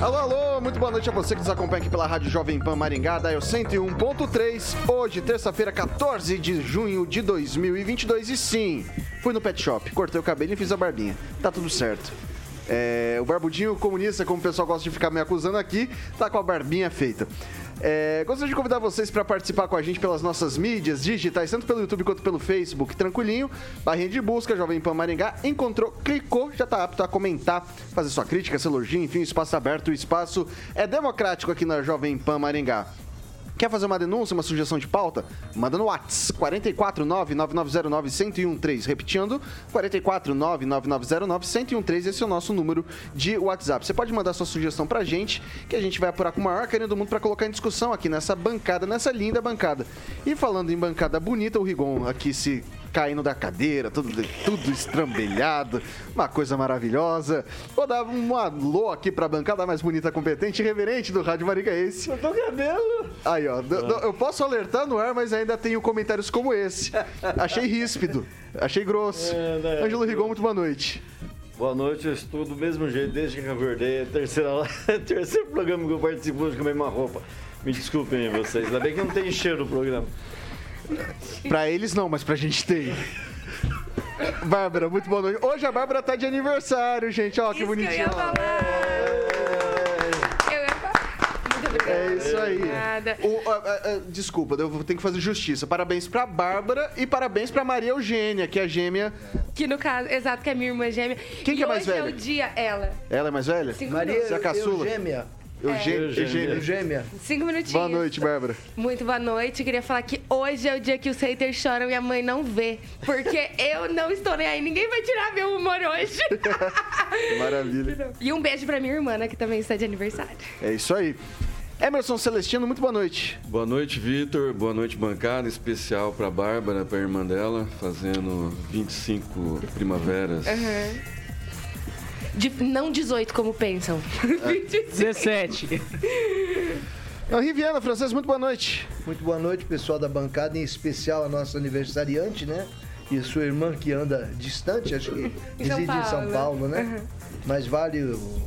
Alô, alô, muito boa noite a você que nos acompanha aqui pela Rádio Jovem Pan Maringá, da 101.3. Hoje, terça-feira, 14 de junho de 2022. E sim, fui no pet shop, cortei o cabelo e fiz a barbinha. Tá tudo certo. É, o barbudinho comunista, como o pessoal gosta de ficar me acusando aqui, tá com a barbinha feita. É, gostaria de convidar vocês para participar com a gente pelas nossas mídias digitais, tanto pelo YouTube quanto pelo Facebook. Tranquilinho, barrinha de busca, Jovem Pan Maringá, encontrou, clicou, já está apto a comentar, fazer sua crítica, seu elogio, enfim, espaço aberto, o espaço é democrático aqui na Jovem Pan Maringá. Quer fazer uma denúncia, uma sugestão de pauta? Manda no WhatsApp 449-9909-1013. Repetindo, 449-9909-1013. Esse é o nosso número de WhatsApp. Você pode mandar sua sugestão pra gente, que a gente vai apurar com o maior carinho do mundo para colocar em discussão aqui nessa bancada, nessa linda bancada. E falando em bancada bonita, o Rigon aqui se caindo da cadeira, tudo, tudo estrambelhado, uma coisa maravilhosa. Vou dar um alô aqui pra bancada mais bonita, competente e reverente do Rádio Marigaense. Eu tô cabelo. Aí, ó, eu posso alertar no ar, mas ainda tenho comentários como esse. Achei ríspido, achei grosso. É, né? Ângelo Rigon, muito boa noite. Boa noite, eu estou do mesmo jeito desde que acordei. É terceira, terceiro programa que eu participo hoje com a mesma roupa. Me desculpem vocês, ainda bem que não tem cheiro o programa. Pra eles não, mas pra gente tem. Bárbara, muito boa noite. Hoje a Bárbara tá de aniversário, gente. Ó, que Isso bonitinho. Que eu ia falar. Eu ia falar. Muito obrigada. É isso aí. Obrigada. O, a- a- a- desculpa, eu vou ter que fazer justiça. Parabéns pra Bárbara e parabéns pra Maria Eugênia, que é a gêmea. Que no caso, exato, que é minha irmã gêmea. Quem que é mais hoje é velha? o dia, ela. Ela é mais velha? Cinco Maria. Você é a caçula? Eugê- Eugênia. Eugênia. Eugêmia. Cinco minutinhos. Boa noite, Bárbara. Muito boa noite. Queria falar que hoje é o dia que os haters choram e a mãe não vê. Porque eu não estou nem aí. Ninguém vai tirar meu humor hoje. Maravilha. e um beijo pra minha irmã, né, que também está de aniversário. É isso aí. Emerson Celestino, muito boa noite. Boa noite, Vitor. Boa noite, bancada. Especial para Bárbara, para a irmã dela, fazendo 25 primaveras. De- não 18, como pensam. 17. Henri Viana, francês, muito boa noite. Muito boa noite, pessoal da bancada, em especial a nossa aniversariante, né? E sua irmã que anda distante, acho que reside em São Paulo. Né? Mas vale o-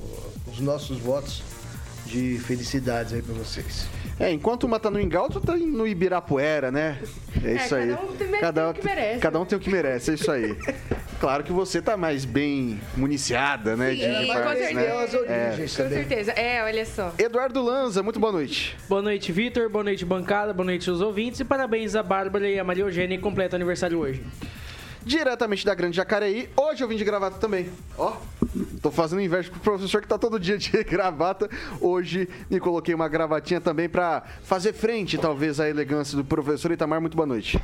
os nossos votos de felicidades aí pra vocês. É, enquanto uma tá no Engal, outra tá no Ibirapuera, né? É isso cada aí. um tem- tem o que merece. Cada um tem o que merece, é isso aí. Claro que você tá mais bem municiada, né? Sim, com partes, certeza. né? É as origens Com também. certeza. É, olha só. Eduardo Lanza, muito boa noite. Boa noite, Vitor. Boa noite, bancada. Boa noite, os ouvintes. E parabéns a Bárbara e a Maria Eugênia em completo aniversário hoje. Diretamente da Grande Jacareí, hoje eu vim de gravata também. Ó, tô fazendo inveja pro professor que tá todo dia de gravata. Hoje me coloquei uma gravatinha também pra fazer frente, talvez, à elegância do professor Itamar. Muito boa noite.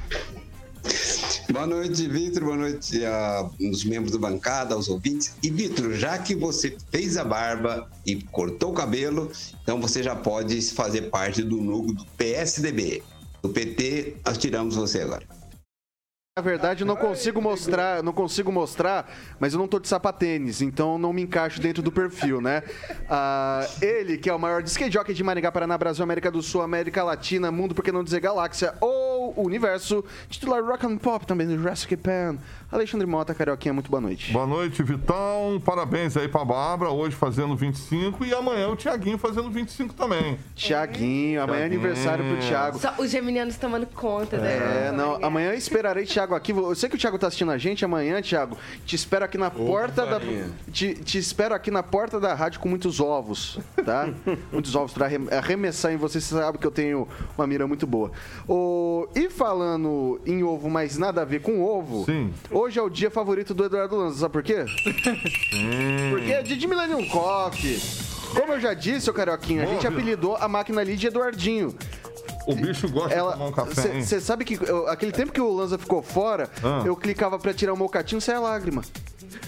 Boa noite, Vitor. Boa noite aos membros da bancada, aos ouvintes. E, Vitor, já que você fez a barba e cortou o cabelo, então você já pode fazer parte do núcleo do PSDB. Do PT, nós tiramos você agora. Na verdade, eu não consigo mostrar, não consigo mostrar, mas eu não tô de sapatênis, então não me encaixo dentro do perfil, né? Ah, ele, que é o maior skate jockey de Maringá, Paraná, Brasil, América do Sul, América Latina, mundo, por que não dizer galáxia, ou universo, titular rock and pop também do Jurassic Pan. Alexandre Mota, Carioquinha, muito boa noite. Boa noite, Vitão. Parabéns aí pra Bárbara, hoje fazendo 25 e amanhã o Tiaguinho fazendo 25 também. Tiaguinho, amanhã é aniversário pro Thiago. Só os geminianos tomando conta da É, não, amanhã esperarei Thiago aqui. Eu sei que o Thiago tá assistindo a gente amanhã, Thiago. Te espero aqui na porta da. Te, te espero aqui na porta da rádio com muitos ovos, tá? muitos ovos pra arrem- arremessar em você. Você sabe que eu tenho uma mira muito boa. O, e E falando em ovo, mas nada a ver com ovo, Sim. hoje é o dia favorito do Eduardo Lanza, sabe por quê? Porque é dia de Millennium Coffee. Como eu já disse, ô Carioquinha, a Boa, gente Vitor. apelidou a máquina ali de Eduardinho. O bicho gosta de tomar um café, hein? Você sabe que eu- aquele tempo que o Lanza ficou fora, Ah. eu clicava pra tirar o mocatinho e saia lágrima.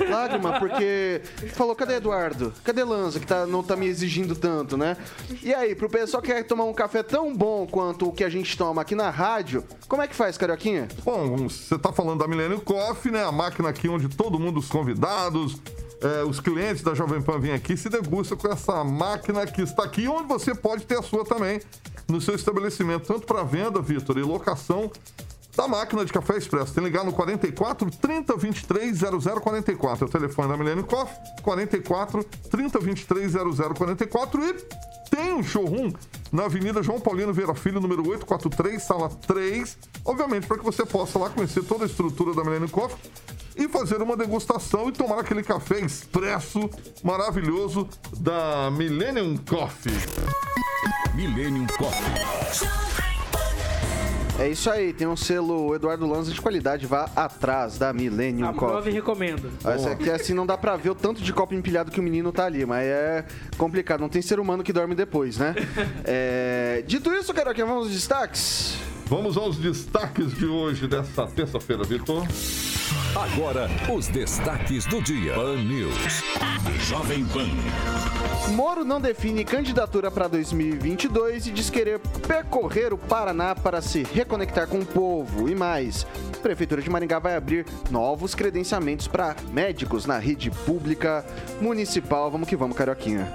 Lágrima, porque falou, cadê Eduardo? Cadê Lanza, que tá, não tá me exigindo tanto, né? E aí, pro pessoal que quer tomar um café tão bom quanto o que a gente toma aqui na rádio, como é que faz, Carioquinha? Bom, você tá falando da Millennium Coffee, né? A máquina aqui onde todo mundo, os convidados, é, os clientes da Jovem Pan vêm aqui se degusta com essa máquina que está aqui, onde você pode ter a sua também no seu estabelecimento, tanto para venda, Vitor, e locação da máquina de café expresso. Tem que ligar no 44 30 23 0044. É o telefone da Millennium Coffee, 44 30 23 0044 e tem um showroom na Avenida João Paulino Vieira Filho, número 843, sala 3. Obviamente, para que você possa lá conhecer toda a estrutura da Millennium Coffee e fazer uma degustação e tomar aquele café expresso maravilhoso da Millennium Coffee. Millennium Coffee. É isso aí, tem um selo Eduardo Lanza de qualidade, vá atrás da Millennium Aprova e Coffee. recomendo. Essa aqui, assim, não dá pra ver o tanto de copo empilhado que o menino tá ali, mas é complicado. Não tem ser humano que dorme depois, né? É, Dito isso, Carioquinha, vamos aos destaques? Vamos aos destaques de hoje, dessa terça-feira, Vitor. Agora, os destaques do dia. Pan News. Jovem Pan. Moro não define candidatura para 2022 e diz querer percorrer o Paraná para se reconectar com o povo. E mais, a Prefeitura de Maringá vai abrir novos credenciamentos para médicos na rede pública municipal. Vamos que vamos, Carioquinha.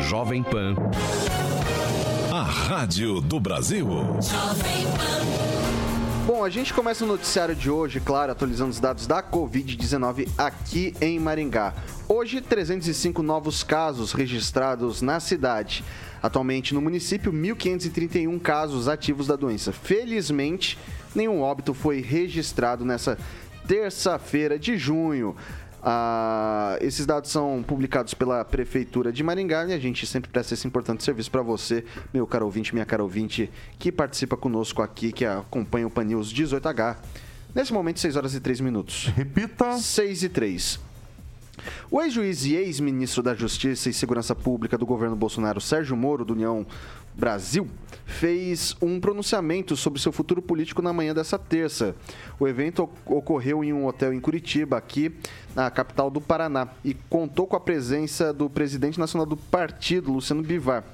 Jovem Pan. A Rádio do Brasil. Bom, a gente começa o noticiário de hoje, claro, atualizando os dados da Covid-19 aqui em Maringá. Hoje, 305 novos casos registrados na cidade. Atualmente, no município, 1.531 casos ativos da doença. Felizmente, nenhum óbito foi registrado nessa terça-feira de junho. Ah, esses dados são publicados pela Prefeitura de Maringá e a gente sempre presta esse importante serviço para você, meu caro ouvinte, minha cara ouvinte, que participa conosco aqui, que acompanha o Pan News 18H. Nesse momento, 6 horas e 3 minutos. Repita. 6 e 3. O ex-juiz e ex-ministro da Justiça e Segurança Pública do governo Bolsonaro, Sérgio Moro, do União Brasil, fez um pronunciamento sobre seu futuro político na manhã dessa terça. O evento ocorreu em um hotel em Curitiba, aqui na capital do Paraná, e contou com a presença do presidente nacional do partido, Luciano Bivar.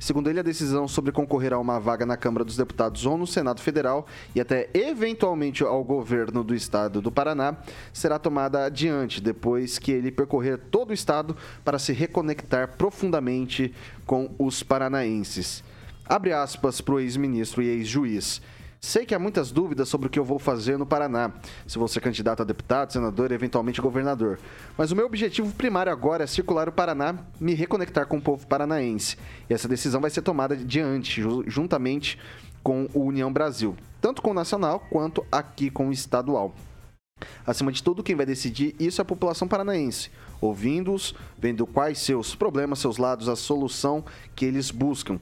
Segundo ele, a decisão sobre concorrer a uma vaga na Câmara dos Deputados ou no Senado Federal e até eventualmente ao governo do estado do Paraná será tomada adiante depois que ele percorrer todo o estado para se reconectar profundamente com os paranaenses. Abre aspas para o ex-ministro e ex-juiz. Sei que há muitas dúvidas sobre o que eu vou fazer no Paraná, se vou ser candidato a deputado, senador e eventualmente governador. Mas o meu objetivo primário agora é circular o Paraná, me reconectar com o povo paranaense. E essa decisão vai ser tomada diante, ju- juntamente com o União Brasil, tanto com o nacional quanto aqui com o estadual. Acima de tudo, quem vai decidir isso é a população paranaense, ouvindo-os, vendo quais seus problemas, seus lados, a solução que eles buscam.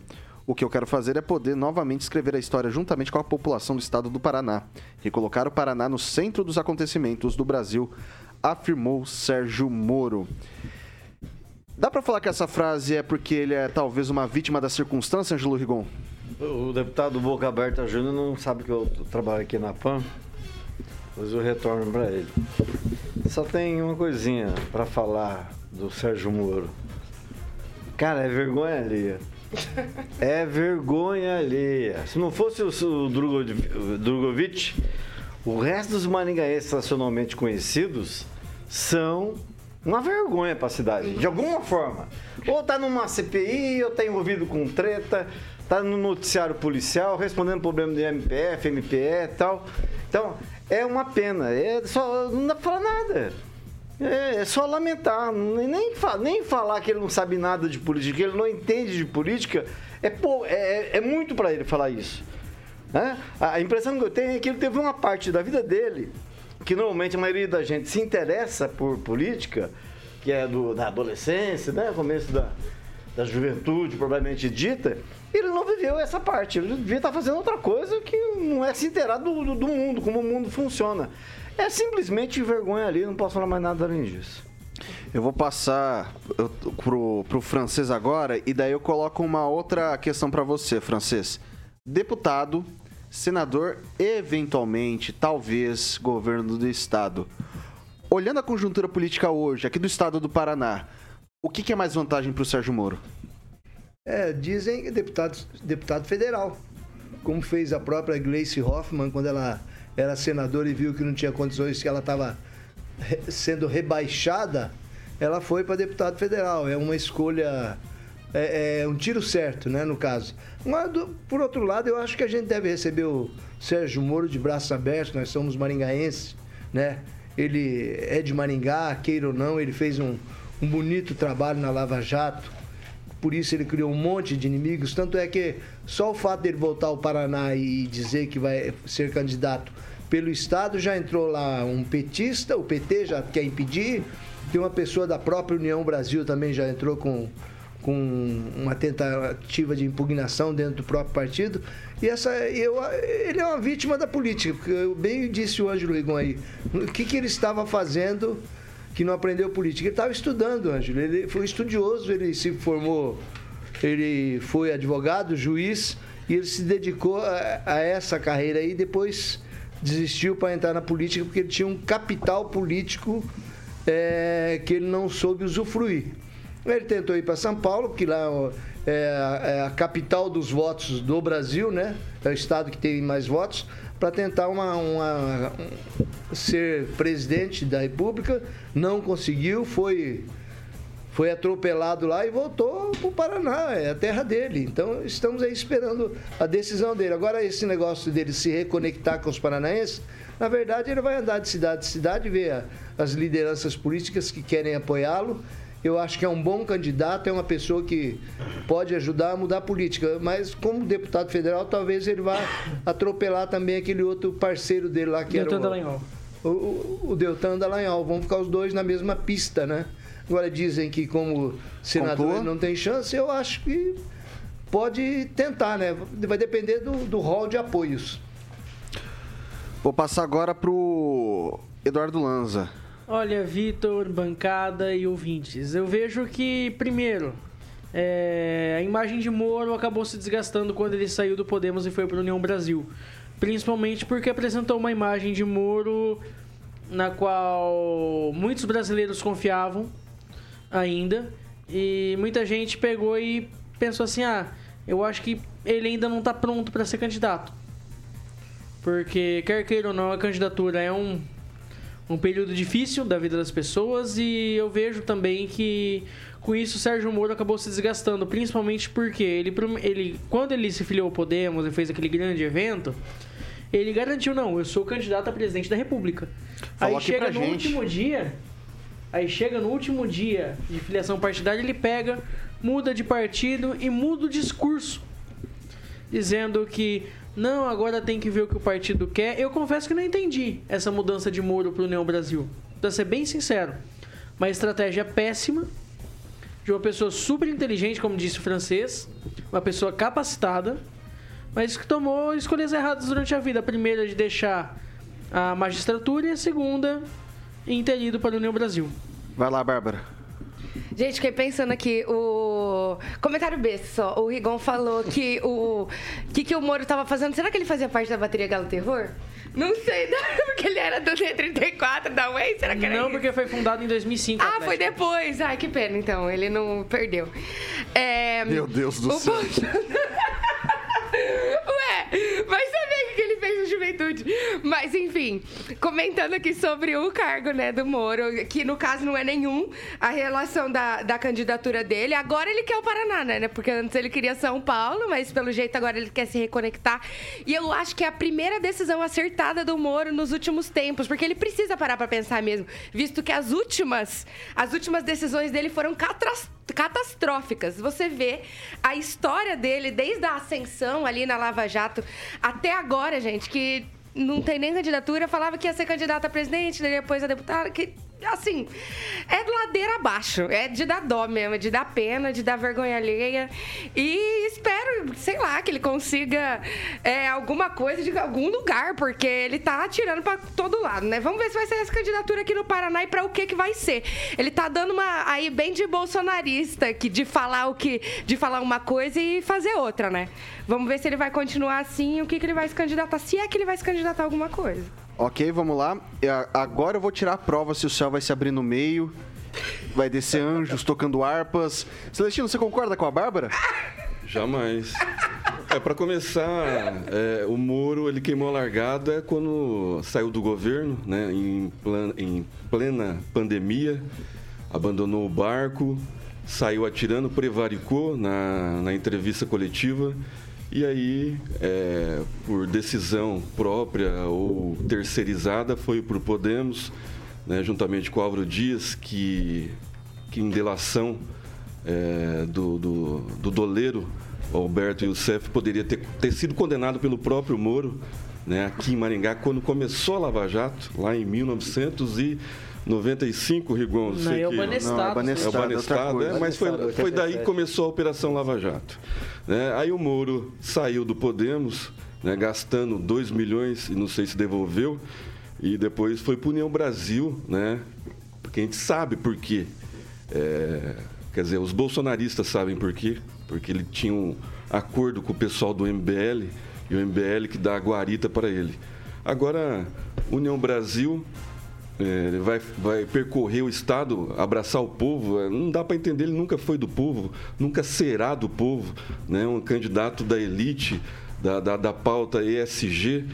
O que eu quero fazer é poder novamente escrever a história juntamente com a população do estado do Paraná, recolocar o Paraná no centro dos acontecimentos do Brasil, afirmou Sérgio Moro. Dá pra falar que essa frase é porque ele é talvez uma vítima da circunstância, Angelo Rigon? O deputado Boca Aberta Júnior não sabe que eu trabalho aqui na PAN, mas eu retorno para ele. Só tem uma coisinha para falar do Sérgio Moro. Cara, é vergonha alheia. É vergonha alheia. Se não fosse o, o Drogo- o Drogovic, o resto dos maringaenses nacionalmente conhecidos são uma vergonha para a cidade, de alguma forma. Ou tá numa CPI, ou tá envolvido com treta, tá no noticiário policial, respondendo problema de MPF, MPE e tal. Então, é uma pena. É só, não dá pra falar nada. É, é só lamentar, nem, fa- nem falar que ele não sabe nada de política, que ele não entende de política, é, pou- é, é muito para ele falar isso. né? A impressão que eu tenho é que ele teve uma parte da vida dele, que normalmente a maioria da gente se interessa por política, que é do, da adolescência, né? começo da, da juventude propriamente dita, ele não viveu essa parte. Ele devia estar fazendo outra coisa que não é se inteirar do, do, do mundo, como o mundo funciona. É simplesmente vergonha ali, não posso falar mais nada além disso. Eu vou passar eu- pro, pro francês agora e daí eu coloco uma outra questão para você, francês. Deputado, senador, eventualmente, talvez, governo do estado. Olhando a conjuntura política hoje, aqui do estado do Paraná, o que, que é mais vantagem pro Sérgio Moro? É, dizem que deputado, deputado federal, como fez a própria Gleice Hoffmann quando ela era senadora e viu que não tinha condições, que ela estava sendo rebaixada, ela foi para deputado federal. É uma escolha, é, é um tiro certo, né, no caso. Mas, do- por outro lado, eu acho que a gente deve receber o Sérgio Moro de braços abertos, nós somos maringaenses, né? Ele é de Maringá, queira ou não, ele fez um, um bonito trabalho na Lava Jato, por isso ele criou um monte de inimigos. Tanto é que só o fato dele voltar ao Paraná e dizer que vai ser candidato pelo Estado, já entrou lá um petista, o PT já quer impedir. Tem uma pessoa da própria União Brasil também já entrou com, com uma tentativa de impugnação dentro do próprio partido. E essa, eu, ele é uma vítima da política, porque eu bem disse o Ângelo Rigon aí. O que, que ele estava fazendo que não aprendeu política. Ele estava estudando, Ângelo. Ele foi estudioso, ele se formou, ele foi advogado, juiz, e ele se dedicou a, a essa carreira aí. Depois desistiu para entrar na política porque ele tinha um capital político é, que ele não soube usufruir. Ele tentou ir para São Paulo, porque lá é, a- é a capital dos votos do Brasil, né? É o estado que tem mais votos, para tentar uma, uma- um- ser presidente da República. Não conseguiu, foi, foi atropelado lá e voltou para o Paraná, é a terra dele. Então estamos aí esperando a decisão dele. Agora, esse negócio dele se reconectar com os paranaenses, na verdade, ele vai andar de cidade em cidade, ver as lideranças políticas que querem apoiá-lo. Eu acho que é um bom candidato, é uma pessoa que pode ajudar a mudar a política. Mas como deputado federal, talvez ele vá atropelar também aquele outro parceiro dele lá que Deltan era o, Dallagnol. o, o, o Deltan Dallagnol. Vão ficar os dois na mesma pista, né? Agora dizem que como senador Conclua. ele não tem chance, eu acho que pode tentar, né? Vai depender do, do rol de apoios. Vou passar agora pro Eduardo Lanza. Olha, Vitor, bancada e ouvintes, eu vejo que, primeiro, é, a imagem de Moro acabou se desgastando quando ele saiu do Podemos e foi para a União Brasil. Principalmente porque apresentou uma imagem de Moro na qual muitos brasileiros confiavam ainda e muita gente pegou e pensou assim: ah, eu acho que ele ainda não está pronto para ser candidato. Porque, quer queira ou não, a candidatura é um, um período difícil da vida das pessoas e eu vejo também que com isso o Sérgio Moro acabou se desgastando, principalmente porque ele, ele quando ele se filiou ao Podemos e fez aquele grande evento, ele garantiu, não, eu sou candidato a presidente da República. Falou aí chega no gente. último dia, aí chega no último dia de filiação partidária, ele pega, muda de partido e muda o discurso dizendo que não, agora tem que ver o que o partido quer. Eu confesso que não entendi essa mudança de Moro para o União Brasil. Pra ser bem sincero, uma estratégia péssima de uma pessoa super inteligente, como disse o francês, uma pessoa capacitada, mas que tomou escolhas erradas durante a vida. A primeira de deixar a magistratura e a segunda em ter ido para a União Brasil. Vai lá, Bárbara. Gente, fiquei pensando aqui, o. Comentário besta só. O Rigon falou que o. que, que o Moro tava fazendo? Será que ele fazia parte da bateria Galo Terror? Não sei, porque ele era do D34 da Way? Será que era Não, isso? porque foi fundado em 2005. Ah, Atlético. foi depois. Ai, que pena, então. Ele não perdeu. É, Meu Deus do o céu. ponto- Ué, vai saber o que ele fez na juventude. Mas, enfim, comentando aqui sobre o cargo, né, do Moro, que no caso não é nenhum, a relação da, da candidatura dele. Agora ele quer o Paraná, né? Porque antes ele queria São Paulo, mas pelo jeito agora ele quer se reconectar. E eu acho que é a primeira decisão acertada do Moro nos últimos tempos, porque ele precisa parar pra pensar mesmo, visto que as últimas, as últimas decisões dele foram catras- catastróficas. Você vê a história dele desde a ascensão ali na Lava Jato até agora, gente, que não tem nem candidatura, falava que ia ser candidato a presidente, depois a deputada, que assim, é ladeira abaixo. É de dar dó mesmo, é de dar pena, de dar vergonha alheia. E espero, sei lá, que ele consiga é, alguma coisa de algum lugar, porque ele tá atirando pra todo lado, né? Vamos ver se vai ser essa candidatura aqui no Paraná e pra o que que vai ser. Ele tá dando uma aí bem de bolsonarista, que de falar o que, de falar uma coisa e fazer outra, né? Vamos ver se ele vai continuar assim, o que que ele vai se candidatar, se é que ele vai se candidatar a alguma coisa. Ok, vamos lá. A- Agora eu vou tirar a prova se o céu vai se abrir no meio. Vai descer anjos tocando harpas. Celestino, você concorda com a Bárbara? Jamais. É, para começar, é, o Moro ele queimou a largada quando saiu do governo, né, em, plan- em plena pandemia, abandonou o barco, saiu atirando, prevaricou na, na entrevista coletiva e aí, é, por decisão própria ou terceirizada, foi para o Podemos, né, juntamente com o Álvaro Dias, que, que em delação é, do, do, do doleiro Alberto Youssef poderia ter, ter sido condenado pelo próprio Moro, né, aqui em Maringá, quando começou a Lava Jato, lá em 1995, Rigon. Não, sei é o que- Banestado. Não, é Banestado, é o Banestado, é, mas foi, foi daí que 87. começou a Operação Lava Jato. Né? Aí o Moro saiu do Podemos, né, gastando 2 milhões e não sei se devolveu, e depois foi para União Brasil, né? Porque a gente sabe por quê. É, quer dizer, os bolsonaristas sabem por quê. Porque ele tinha um acordo com o pessoal do MBL e o MBL que dá a guarita para ele. Agora, União Brasil é, ele vai, vai percorrer o Estado, abraçar o povo. é, Não dá para entender, ele nunca foi do povo, nunca será do povo. Né? Um candidato da elite, da, da, da pauta ESG.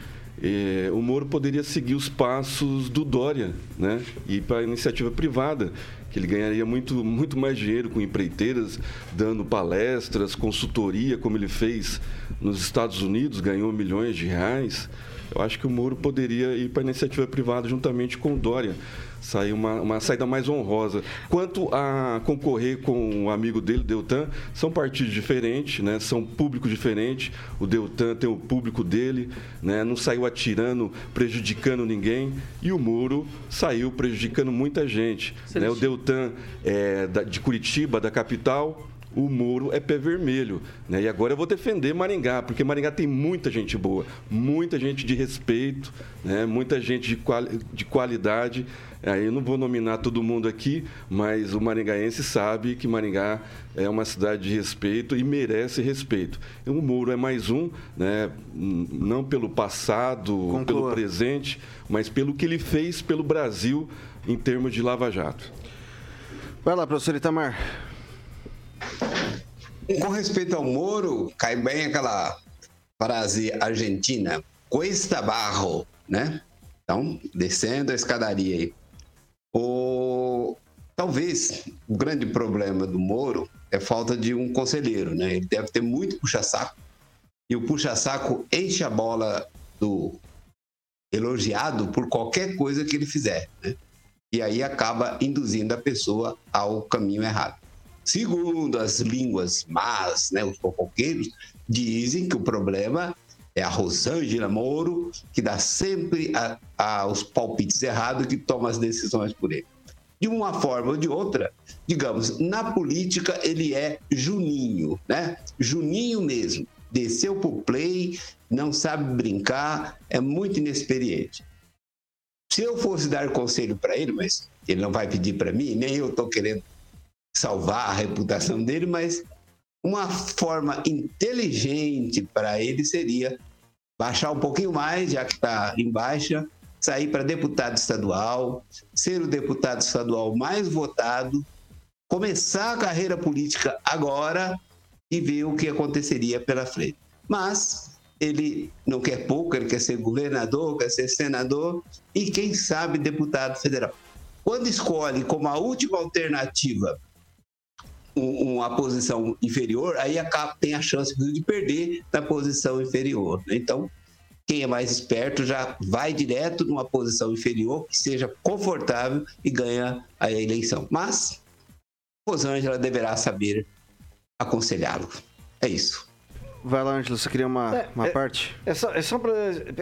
é, o Moro poderia seguir os passos do Dória né? e para a iniciativa privada, que ele ganharia muito, muito mais dinheiro com empreiteiras, dando palestras, consultoria, como ele fez nos Estados Unidos, ganhou milhões de reais. Eu acho que o Moro poderia ir para a iniciativa privada juntamente com o Dória. Sair uma, uma saída mais honrosa. Quanto a concorrer com o amigo dele, Deltan, são partidos diferentes, né? são públicos diferentes. O Deltan tem o público dele, né? não saiu atirando, prejudicando ninguém. E o Moro saiu prejudicando muita gente. Né? O Deltan é de Curitiba, da capital, o Moro é pé vermelho. Né? E agora eu vou defender Maringá, porque Maringá tem muita gente boa, muita gente de respeito, né? muita gente de, quali- de qualidade. Aí eu não vou nominar todo mundo aqui, mas o maringaense sabe que Maringá é uma cidade de respeito e merece respeito. O Moro é mais um, né? Não pelo passado, Conclua. pelo presente, mas pelo que ele fez pelo Brasil em termos de Lava Jato. Vai lá, professor Itamar. Com respeito ao Moro, cai bem aquela frase argentina, cuesta barro, né? Então, descendo a escadaria aí. O... Talvez o grande problema do Moro é falta de um conselheiro, né? Ele deve ter muito puxa-saco e o puxa-saco enche a bola do elogiado por qualquer coisa que ele fizer, né? E aí acaba induzindo a pessoa ao caminho errado. Segundo as línguas más, né, os fofoqueiros, dizem que o problema é a Rosângela Moro, que dá sempre a, a, os palpites errados que toma as decisões por ele. De uma forma ou de outra, digamos, na política ele é Juninho, né? Juninho mesmo. Desceu pro play, não sabe brincar, é muito inexperiente. Se eu fosse dar conselho para ele, mas ele não vai pedir para mim, nem eu estou querendo salvar a reputação dele, mas uma forma inteligente para ele seria baixar um pouquinho mais, já que está em baixa, sair para deputado estadual, ser o deputado estadual mais votado, começar a carreira política agora e ver o que aconteceria pela frente. Mas ele não quer pouco, ele quer ser governador, quer ser senador e, quem sabe, deputado federal. Quando escolhe como a última alternativa uma posição inferior, aí acaba, tem a chance de perder na posição inferior. né? Então, quem é mais esperto já vai direto numa posição inferior que seja confortável e ganha a eleição. Mas Rosângela deverá saber aconselhá-lo. É isso. Vai lá, Ângelo, você queria uma, É, uma é- parte? É só, é só para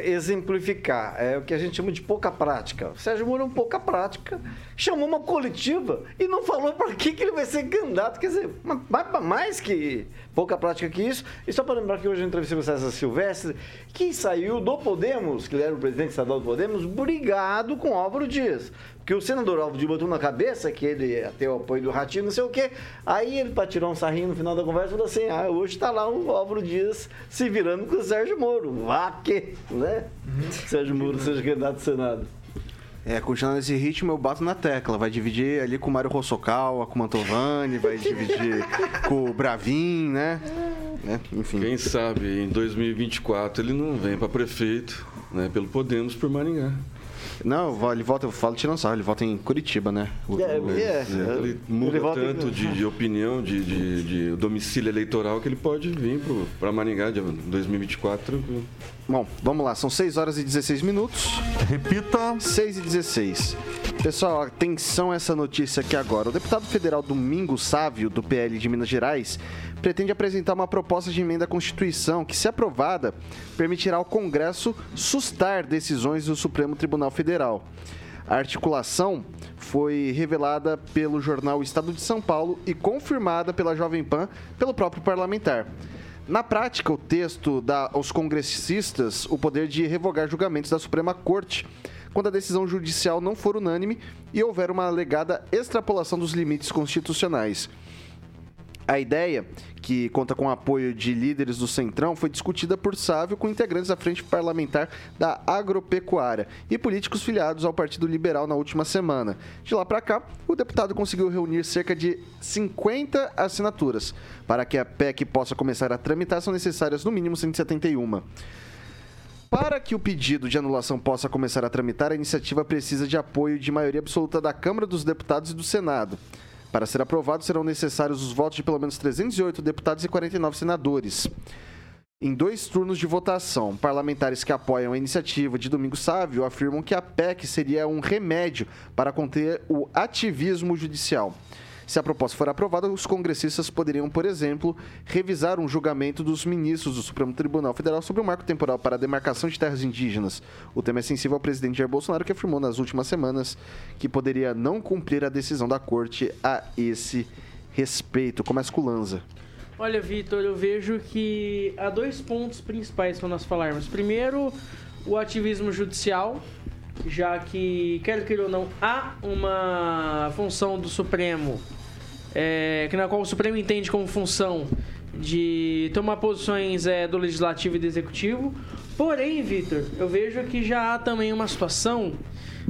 exemplificar, é o que a gente chama de pouca prática. O Sérgio Moro é um pouca prática, chamou uma coletiva e não falou para que, que ele vai ser candidato. Quer dizer, ma- ma- mais que pouca prática que isso. E só para lembrar que hoje eu entrevistei o César Silvestre, que saiu do Podemos, que ele era o presidente estadual do Podemos, brigado com Álvaro Dias. Porque o senador Álvaro Dias botou na cabeça que ele ia ter o apoio do Ratinho, não sei o quê. Aí ele, para tirar um sarrinho no final da conversa, falou assim: ah, hoje está lá o Álvaro Dias se virando com o Sérgio Moro. Vá que, né? Sérgio Moro seja candidato ao Senado. É, continuando nesse ritmo, eu bato na tecla. Vai dividir ali com o Mário Rossocal, com o Mantovani, vai dividir com o Bravin, né? né? Enfim. Quem sabe em 2024 ele não vem para prefeito, né? Pelo Podemos por Maringá. Não, ele volta, eu falo tirando sarro, ele volta em Curitiba, né? O- É, o- é. Ele muda Ele tanto em- de, de opinião, de, de- de domicílio eleitoral, que ele pode vir para Maringá de 2024 tranquilo. Bom, vamos lá, são 6 horas e 16 minutos. Repita. 6 e 16. Pessoal, atenção a essa notícia aqui agora. O deputado federal Domingos Sávio, do PL de Minas Gerais, pretende apresentar uma proposta de emenda à Constituição que, se aprovada, permitirá ao Congresso sustar decisões do Supremo Tribunal Federal. A articulação foi revelada pelo jornal Estado de São Paulo e confirmada pela Jovem Pan pelo próprio parlamentar. Na prática, o texto dá aos congressistas o poder de revogar julgamentos da Suprema Corte quando a decisão judicial não for unânime e houver uma alegada extrapolação dos limites constitucionais. A ideia, que conta com o apoio de líderes do Centrão, foi discutida por Sávio com integrantes da Frente Parlamentar da Agropecuária e políticos filiados ao Partido Liberal na última semana. De lá para cá, o deputado conseguiu reunir cerca de 50 assinaturas. Para que a PEC possa começar a tramitar, são necessárias no mínimo 171. Para que o pedido de anulação possa começar a tramitar, a iniciativa precisa de apoio de maioria absoluta da Câmara dos Deputados e do Senado. Para ser aprovado, serão necessários os votos de pelo menos 308 deputados e 49 senadores. Em dois turnos de votação, parlamentares que apoiam a iniciativa de Domingo Sávio afirmam que a PEC seria um remédio para conter o ativismo judicial. Se a proposta for aprovada, os congressistas poderiam, por exemplo, revisar um julgamento dos ministros do Supremo Tribunal Federal sobre o marco temporal para a demarcação de terras indígenas. O tema é sensível ao presidente Jair Bolsonaro, que afirmou nas últimas semanas que poderia não cumprir a decisão da corte a esse respeito. Começa com Lanza. Olha, Vitor, eu vejo que há dois pontos principais para nós falarmos. Primeiro, o ativismo judicial, já que, quer queira ou não, há uma função do Supremo, é, na qual o Supremo entende como função de tomar posições é, do Legislativo e do Executivo. Porém, Vitor, eu vejo que já há também uma situação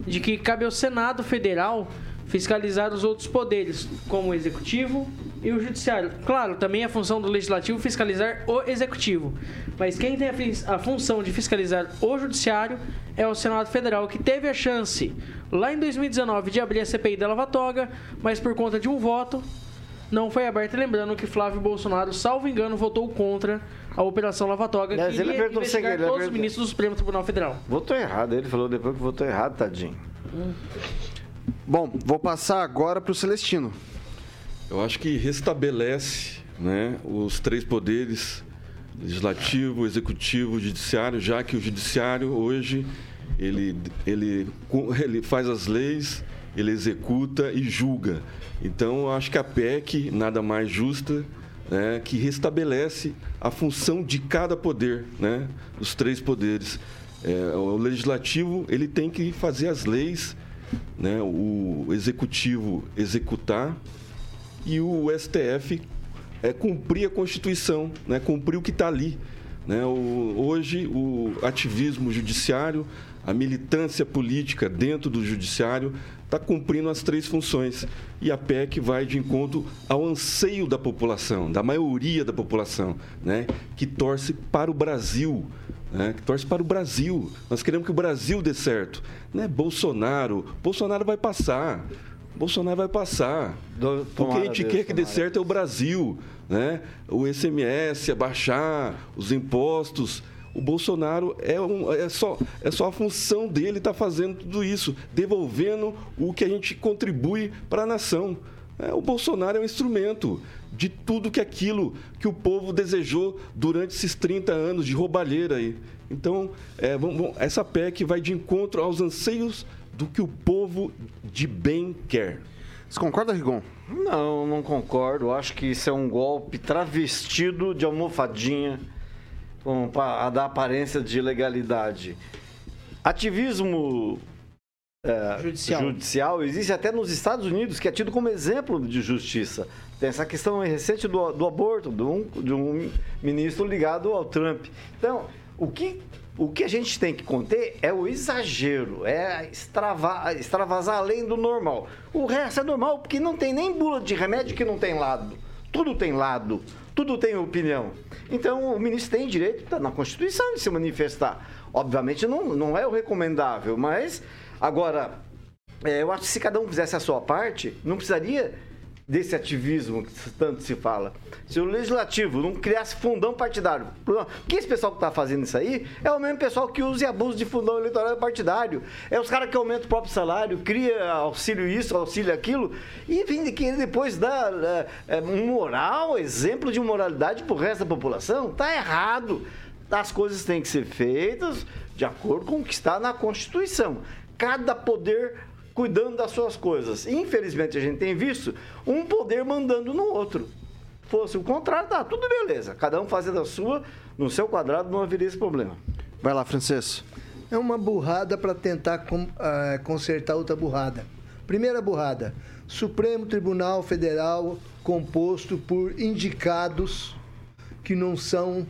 de que cabe ao Senado Federal fiscalizar os outros poderes, como o Executivo e o Judiciário. Claro, também é a função do Legislativo fiscalizar o Executivo, mas quem tem a, a função de fiscalizar o Judiciário é o Senado Federal, que teve a chance, lá em 2019, de abrir a CPI da Lava Toga, mas por conta de um voto, não foi aberta. Lembrando que Flávio Bolsonaro, salvo engano, votou contra a Operação Lava Toga, que Mas ele iria apertou investigar querer, todos os apertou. ministros do Supremo Tribunal Federal. Votou errado, ele falou depois que votou errado, tadinho. Bom, vou passar agora para o Celestino. Eu acho que restabelece né, os três poderes, legislativo, executivo, judiciário, já que o judiciário hoje ele, ele, ele faz as leis, ele executa e julga. Então, eu acho que a PEC, nada mais justa, né, que restabelece a função de cada poder, né, os três poderes. É, o legislativo ele tem que fazer as leis, né, o executivo executar e o STF é cumprir a Constituição, né? cumprir o que está ali. Né? O, hoje, o ativismo judiciário, a militância política dentro do judiciário está cumprindo as três funções. E a PEC vai de encontro ao anseio da população, da maioria da população, né? que torce para o Brasil. Né? Que torce para o Brasil. Nós queremos que o Brasil dê certo. Não é Bolsonaro. Bolsonaro vai passar. Bolsonaro vai passar. o que a gente Deus, quer que dê certo é o Brasil, né? O ICMS, abaixar os impostos. O Bolsonaro é, um, é, só, é só a função dele estar fazendo tudo isso, devolvendo o que a gente contribui para a nação. É, o Bolsonaro é um instrumento de tudo que aquilo que o povo desejou durante esses 30 anos de roubalheira aí. Então, é, vamos- vamos- essa PEC vai de encontro aos anseios do que o povo de bem quer. Você concorda, Rigon? Não, não concordo. Acho que isso é um golpe travestido de almofadinha para dar aparência de legalidade. Ativismo é, Judicial. judicial existe até nos Estados Unidos, que é tido como exemplo de justiça. Tem essa questão recente do, do aborto, de um, de um ministro ligado ao Trump. Então, o que, o que a gente tem que conter é o exagero, é extrava, extravasar além do normal. O resto é normal, porque não tem nem bula de remédio que não tem lado. Tudo tem lado, tudo tem opinião. Então, o ministro tem direito, está na Constituição, de se manifestar. Obviamente, não, não é o recomendável, mas, agora, é, eu acho que se cada um fizesse a sua parte, não precisaria desse ativismo que tanto se fala. Se o legislativo não criasse fundão partidário, porque esse pessoal que está fazendo isso aí é o mesmo pessoal que usa e abusa de fundão eleitoral partidário. É os caras que aumentam o próprio salário, cria auxílio isso, auxílio aquilo, e vem de depois dar é, é, moral, exemplo de moralidade pro resto da população. Tá errado. As coisas têm que ser feitas de acordo com o que está na Constituição. Cada poder cuidando das suas coisas. Infelizmente, a gente tem visto um poder mandando no outro. Fosse o contrário, tá tudo beleza. Cada um fazendo a sua, no seu quadrado, não haveria esse problema. Vai lá, Francês. É uma burrada para tentar com- ah, consertar outra burrada. Primeira burrada: Supremo Tribunal Federal composto por indicados que não são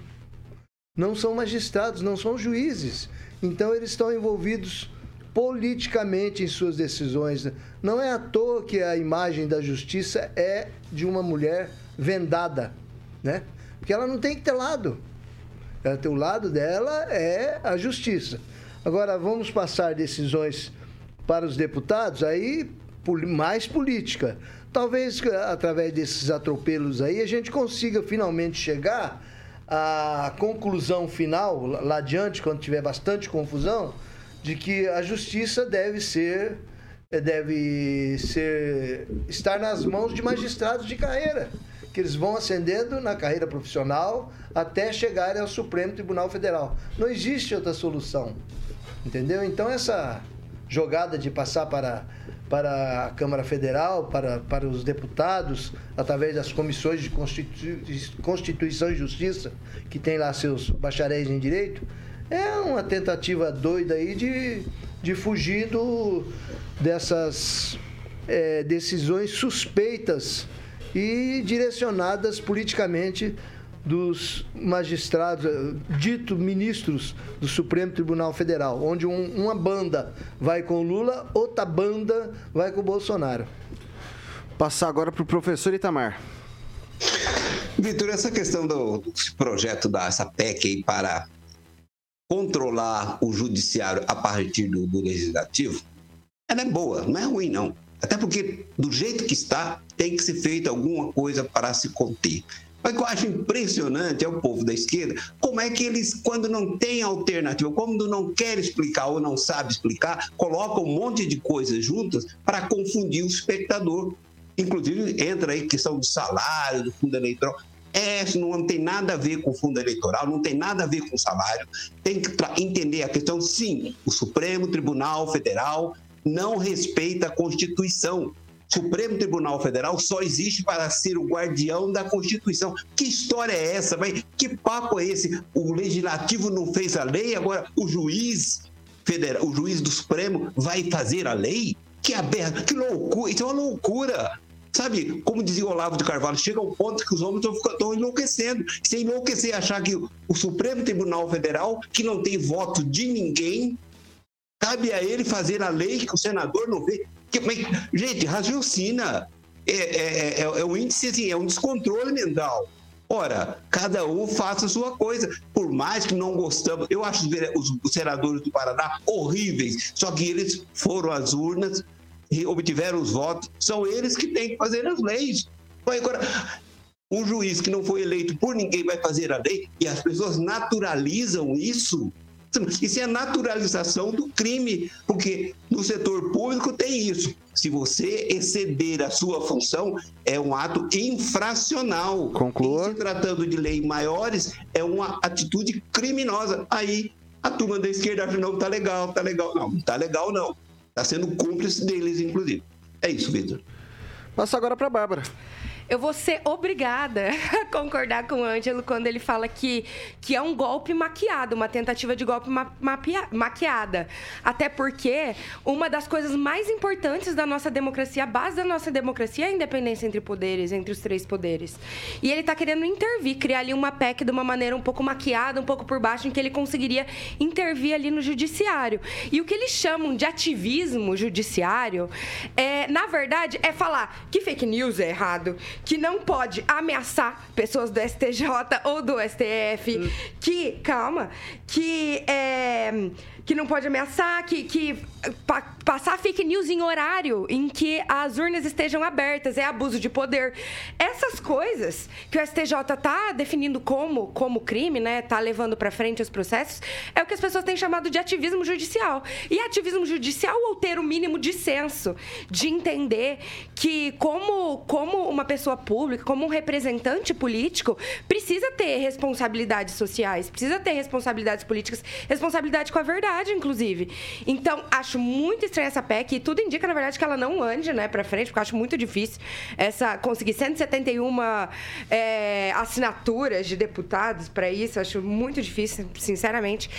não são magistrados, não são juízes. Então eles estão envolvidos politicamente em suas decisões. Não é à toa que a imagem da justiça é de uma mulher vendada, né? Porque ela não tem que ter lado. Ela tem o lado dela é a justiça. Agora vamos passar decisões para os deputados, aí mais política. Talvez que, através desses atropelos aí a gente consiga finalmente chegar à conclusão final lá adiante, quando tiver bastante confusão, de que a justiça deve ser deve ser estar nas mãos de magistrados de carreira, que eles vão ascendendo na carreira profissional até chegarem ao Supremo Tribunal Federal. Não existe outra solução. Entendeu? Então essa jogada de passar para para a Câmara Federal, para, para os deputados, através das comissões de Constitu- Constituição e Justiça, que tem lá seus bacharéis em direito, é uma tentativa doida aí de, de fugir do, dessas eh, decisões suspeitas e direcionadas politicamente dos magistrados, eh, dito ministros do Supremo Tribunal Federal, onde um- uma banda vai com o Lula, outra banda vai com o Bolsonaro. Passar agora para o professor Itamar. Vitor, essa questão do, do projeto da essa PEC aí para controlar o judiciário a partir do, do legislativo, ela é boa, não é ruim não. Até porque do jeito que está, tem que ser feita alguma coisa para se conter. Mas o que eu acho impressionante é o povo da esquerda, como é que eles, quando não tem alternativa, quando não quer explicar ou não sabe explicar, colocam um monte de coisas juntas para confundir o espectador. Inclusive, entra aí questão do salário, do fundo eleitoral. É, não tem nada a ver com o fundo eleitoral, não tem nada a ver com o salário. Tem que entender a questão, sim, o Supremo Tribunal Federal não respeita a Constituição. Supremo Tribunal Federal só existe para ser o guardião da Constituição. Que história é essa? Vai? Que papo é esse? O legislativo não fez a lei, agora o juiz federal, o juiz do Supremo vai fazer a lei? Que aberto, que loucura, isso é uma loucura. Sabe, como dizia Olavo de Carvalho, chega um ponto que os homens estão enlouquecendo. Se enlouquecer achar que o Supremo Tribunal Federal, que não tem voto de ninguém, cabe a ele fazer a lei que o senador não vê. Que- mas, gente, raciocina. É, é, é, é um índice, assim, é um descontrole mental. Ora, cada um faça a sua coisa. Por mais que não gostamos, eu acho os senadores do Paraná horríveis. Só que eles foram às urnas e obtiveram os votos. São eles que têm que fazer as leis. Agora, um juiz que não foi eleito por ninguém vai fazer a lei e as pessoas naturalizam isso. Isso é a naturalização do crime, porque no setor público tem isso. Se você exceder a sua função, é um ato infracional. Conclua. E se tratando de leis maiores, é uma atitude criminosa. Aí a turma da esquerda acha, não, tá legal, tá legal. Não, não tá legal não. Tá sendo cúmplice deles, inclusive. É isso, Vitor. Passa agora pra Bárbara. Eu vou ser obrigada a concordar com o Ângelo quando ele fala que, que é um golpe maquiado, uma tentativa de golpe ma maquiada. Até porque uma das coisas mais importantes da nossa democracia, a base da nossa democracia é a independência entre poderes, entre os três poderes. E ele está querendo intervir, criar ali uma PEC de uma maneira um pouco maquiada, um pouco por baixo, em que ele conseguiria intervir ali no judiciário. E o que eles chamam de ativismo judiciário, é, na verdade, é falar que fake news é errado, que não pode ameaçar pessoas do STJ ou do STF, que, calma, que é, que não pode ameaçar, que, que pa- passar fake news em horário em que as urnas estejam abertas, é abuso de poder. Essas coisas que o STJ está definindo como, como crime, né? Tá levando para frente os processos, é o que as pessoas têm chamado de ativismo judicial. E ativismo judicial ou ter o mínimo de senso, de entender que como, como uma pessoa pública, como um representante político, precisa ter responsabilidades sociais, precisa ter responsabilidades políticas, responsabilidade com a verdade, inclusive. Então, acho muito estranha essa PEC e tudo indica, na verdade, que ela não ande né, para frente, porque acho muito difícil essa, conseguir 171 é, assinaturas de deputados para isso. Acho muito difícil, sinceramente.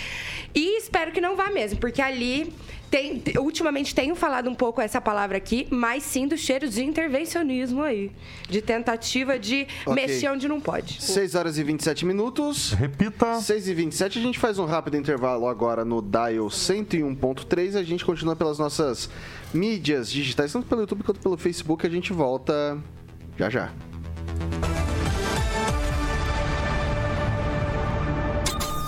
E espero que não vá mesmo, porque ali tem, ultimamente tenho falado um pouco essa palavra aqui, mas sim do cheiro de intervencionismo aí. De tentativa de Ok. mexer onde não pode. 6 horas e 27 minutos. Repita. 6 e 27 a gente faz um rápido intervalo agora no Dial 101.3. A gente continua pelas nossas mídias digitais, tanto pelo YouTube quanto pelo Facebook. A gente volta já já.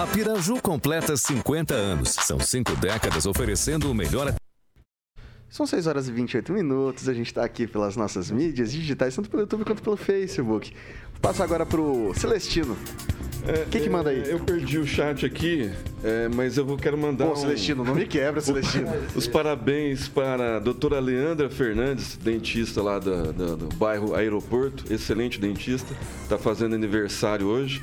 A Piraju completa 50 anos. São cinco décadas oferecendo o melhor. São 6 horas e 28 minutos. A gente está aqui pelas nossas mídias digitais, tanto pelo YouTube quanto pelo Facebook. Vou passar agora pro Celestino. O que, que manda aí? É, Eu perdi o chat aqui, é, mas eu vou, quero mandar. Pô, um- Celestino, não me quebra, Celestino. Os parabéns para a doutora Leandra Fernandes, dentista lá da- da- do bairro Aeroporto, excelente dentista, está fazendo aniversário hoje.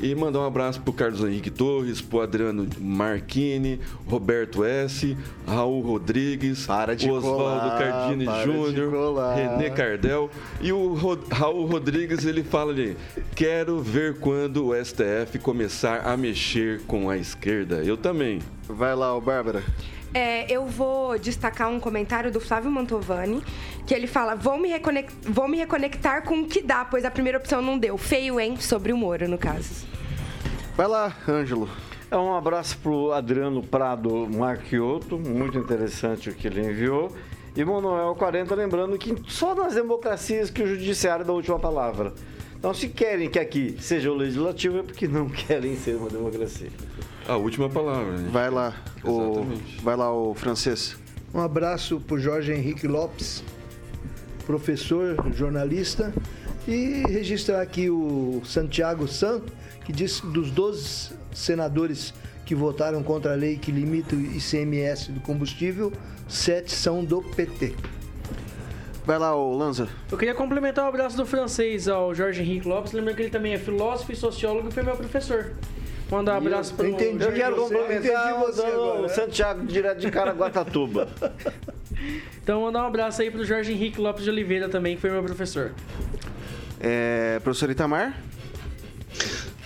E mandar um abraço pro Carlos Henrique Torres, pro Adriano Marchini, Roberto S., Raul Rodrigues, Oswaldo Cardini Júnior. René Cardel. E o Ro- Raul Rodrigues, ele fala ali, quero ver quando o STF começar a mexer com a esquerda. Eu também. Vai lá, ô Bárbara. É, eu vou destacar um comentário do Flávio Mantovani, que ele fala: vou me, vou me reconectar com o que dá, pois a primeira opção não deu. Feio, hein? Sobre o Moro, no caso. Vai lá, Ângelo. É um abraço pro Adriano Prado Marchiotto, muito interessante o que ele enviou. E Manuel 40, lembrando que só nas democracias que o judiciário dá a última palavra. Então, se querem que aqui seja o legislativo, é porque não querem ser uma democracia. A última palavra. Né? Vai lá, o, vai lá, o francês. Um abraço para o Jorge Henrique Lopes, professor, jornalista, e registrar aqui o Santiago San, que diz que dos 12 senadores que votaram contra a lei que limita o ICMS do combustível, sete são do PT. Vai lá, o Lanza. Eu queria complementar o abraço do francês ao Jorge Henrique Lopes, lembrando que ele também é filósofo e sociólogo e foi meu professor. Mandar um abraço para Eu quero complementar o Santiago direto de Caraguatatuba. Então, mandar um abraço aí pro Jorge Henrique Lopes de Oliveira também, que foi meu professor. É, professor Itamar?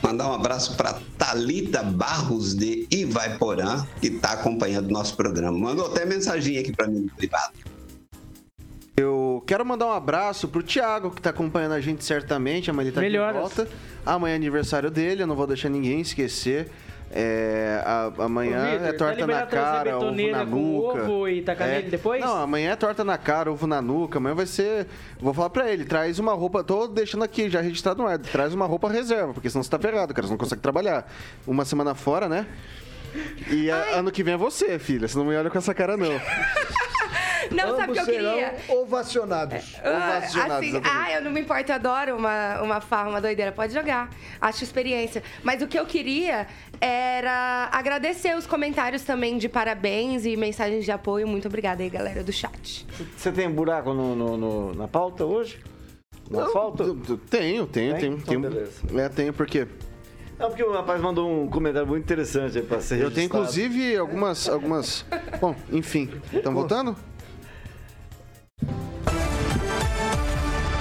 Mandar um abraço para Talita Barros de Ivaiporã, que está acompanhando o nosso programa. Mandou até mensagem aqui para mim no privado. Quero mandar um abraço pro Thiago, que tá acompanhando a gente certamente. Amanhã ele tá Melhoras. de volta. Amanhã é aniversário dele, eu não vou deixar ninguém esquecer. É, a- amanhã Vitor, é tá torta na liberado trazer cara, ovo na nuca. ovo e tacar É. nele depois? Não, amanhã é torta na cara, ovo na nuca. Amanhã vai ser. Vou falar pra ele, traz uma roupa. Tô deixando aqui, já registrado no ar. Traz uma roupa reserva, porque senão você tá ferrado, cara. Você não consegue trabalhar. Uma semana fora, né? E a- ano que vem é você, filha. Você não me olha com essa cara, não. Não, sabe o que eu queria? ovacionados. Ah, Ovacionados, assim, ah, eu não me importo, eu adoro uma, uma farra, uma doideira. Pode jogar. Acho experiência. Mas o que eu queria era agradecer os comentários também de parabéns e mensagens de apoio. Muito obrigada aí, galera do chat. Você tem buraco no, no- no- na pauta hoje? No Não, asfalto? Tenho, tenho, Tem? tenho. Então, tenho. beleza. É, tenho porque. Não, porque o rapaz mandou um comentário muito interessante aí pra ser Eu tenho inclusive algumas. algumas... Bom, enfim. Estão voltando?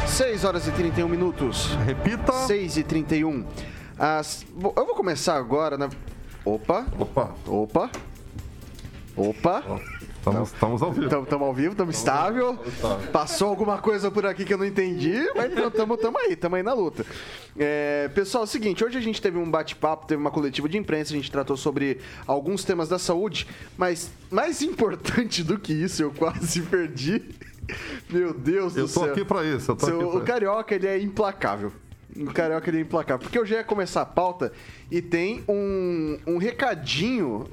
6 horas e 31 minutos. Repita. 6 e 31. As... bom, Eu vou começar agora na. Opa, Opa, opa. Opa. estamos, estamos ao vivo. Estamos ao vivo, estamos estável. Passou alguma coisa por aqui que eu não entendi, mas estamos aí, estamos aí na luta. É, pessoal, é o seguinte, hoje a gente teve um bate-papo, teve uma coletiva de imprensa, a gente tratou sobre alguns temas da saúde, mas mais importante do que isso, eu quase perdi. Meu Deus Eu do tô céu. aqui pra isso, eu tô Seu- aqui pra o isso. Carioca, ele é implacável. O Carioca, ele é implacável. Porque eu já ia começar a pauta e tem um, um recadinho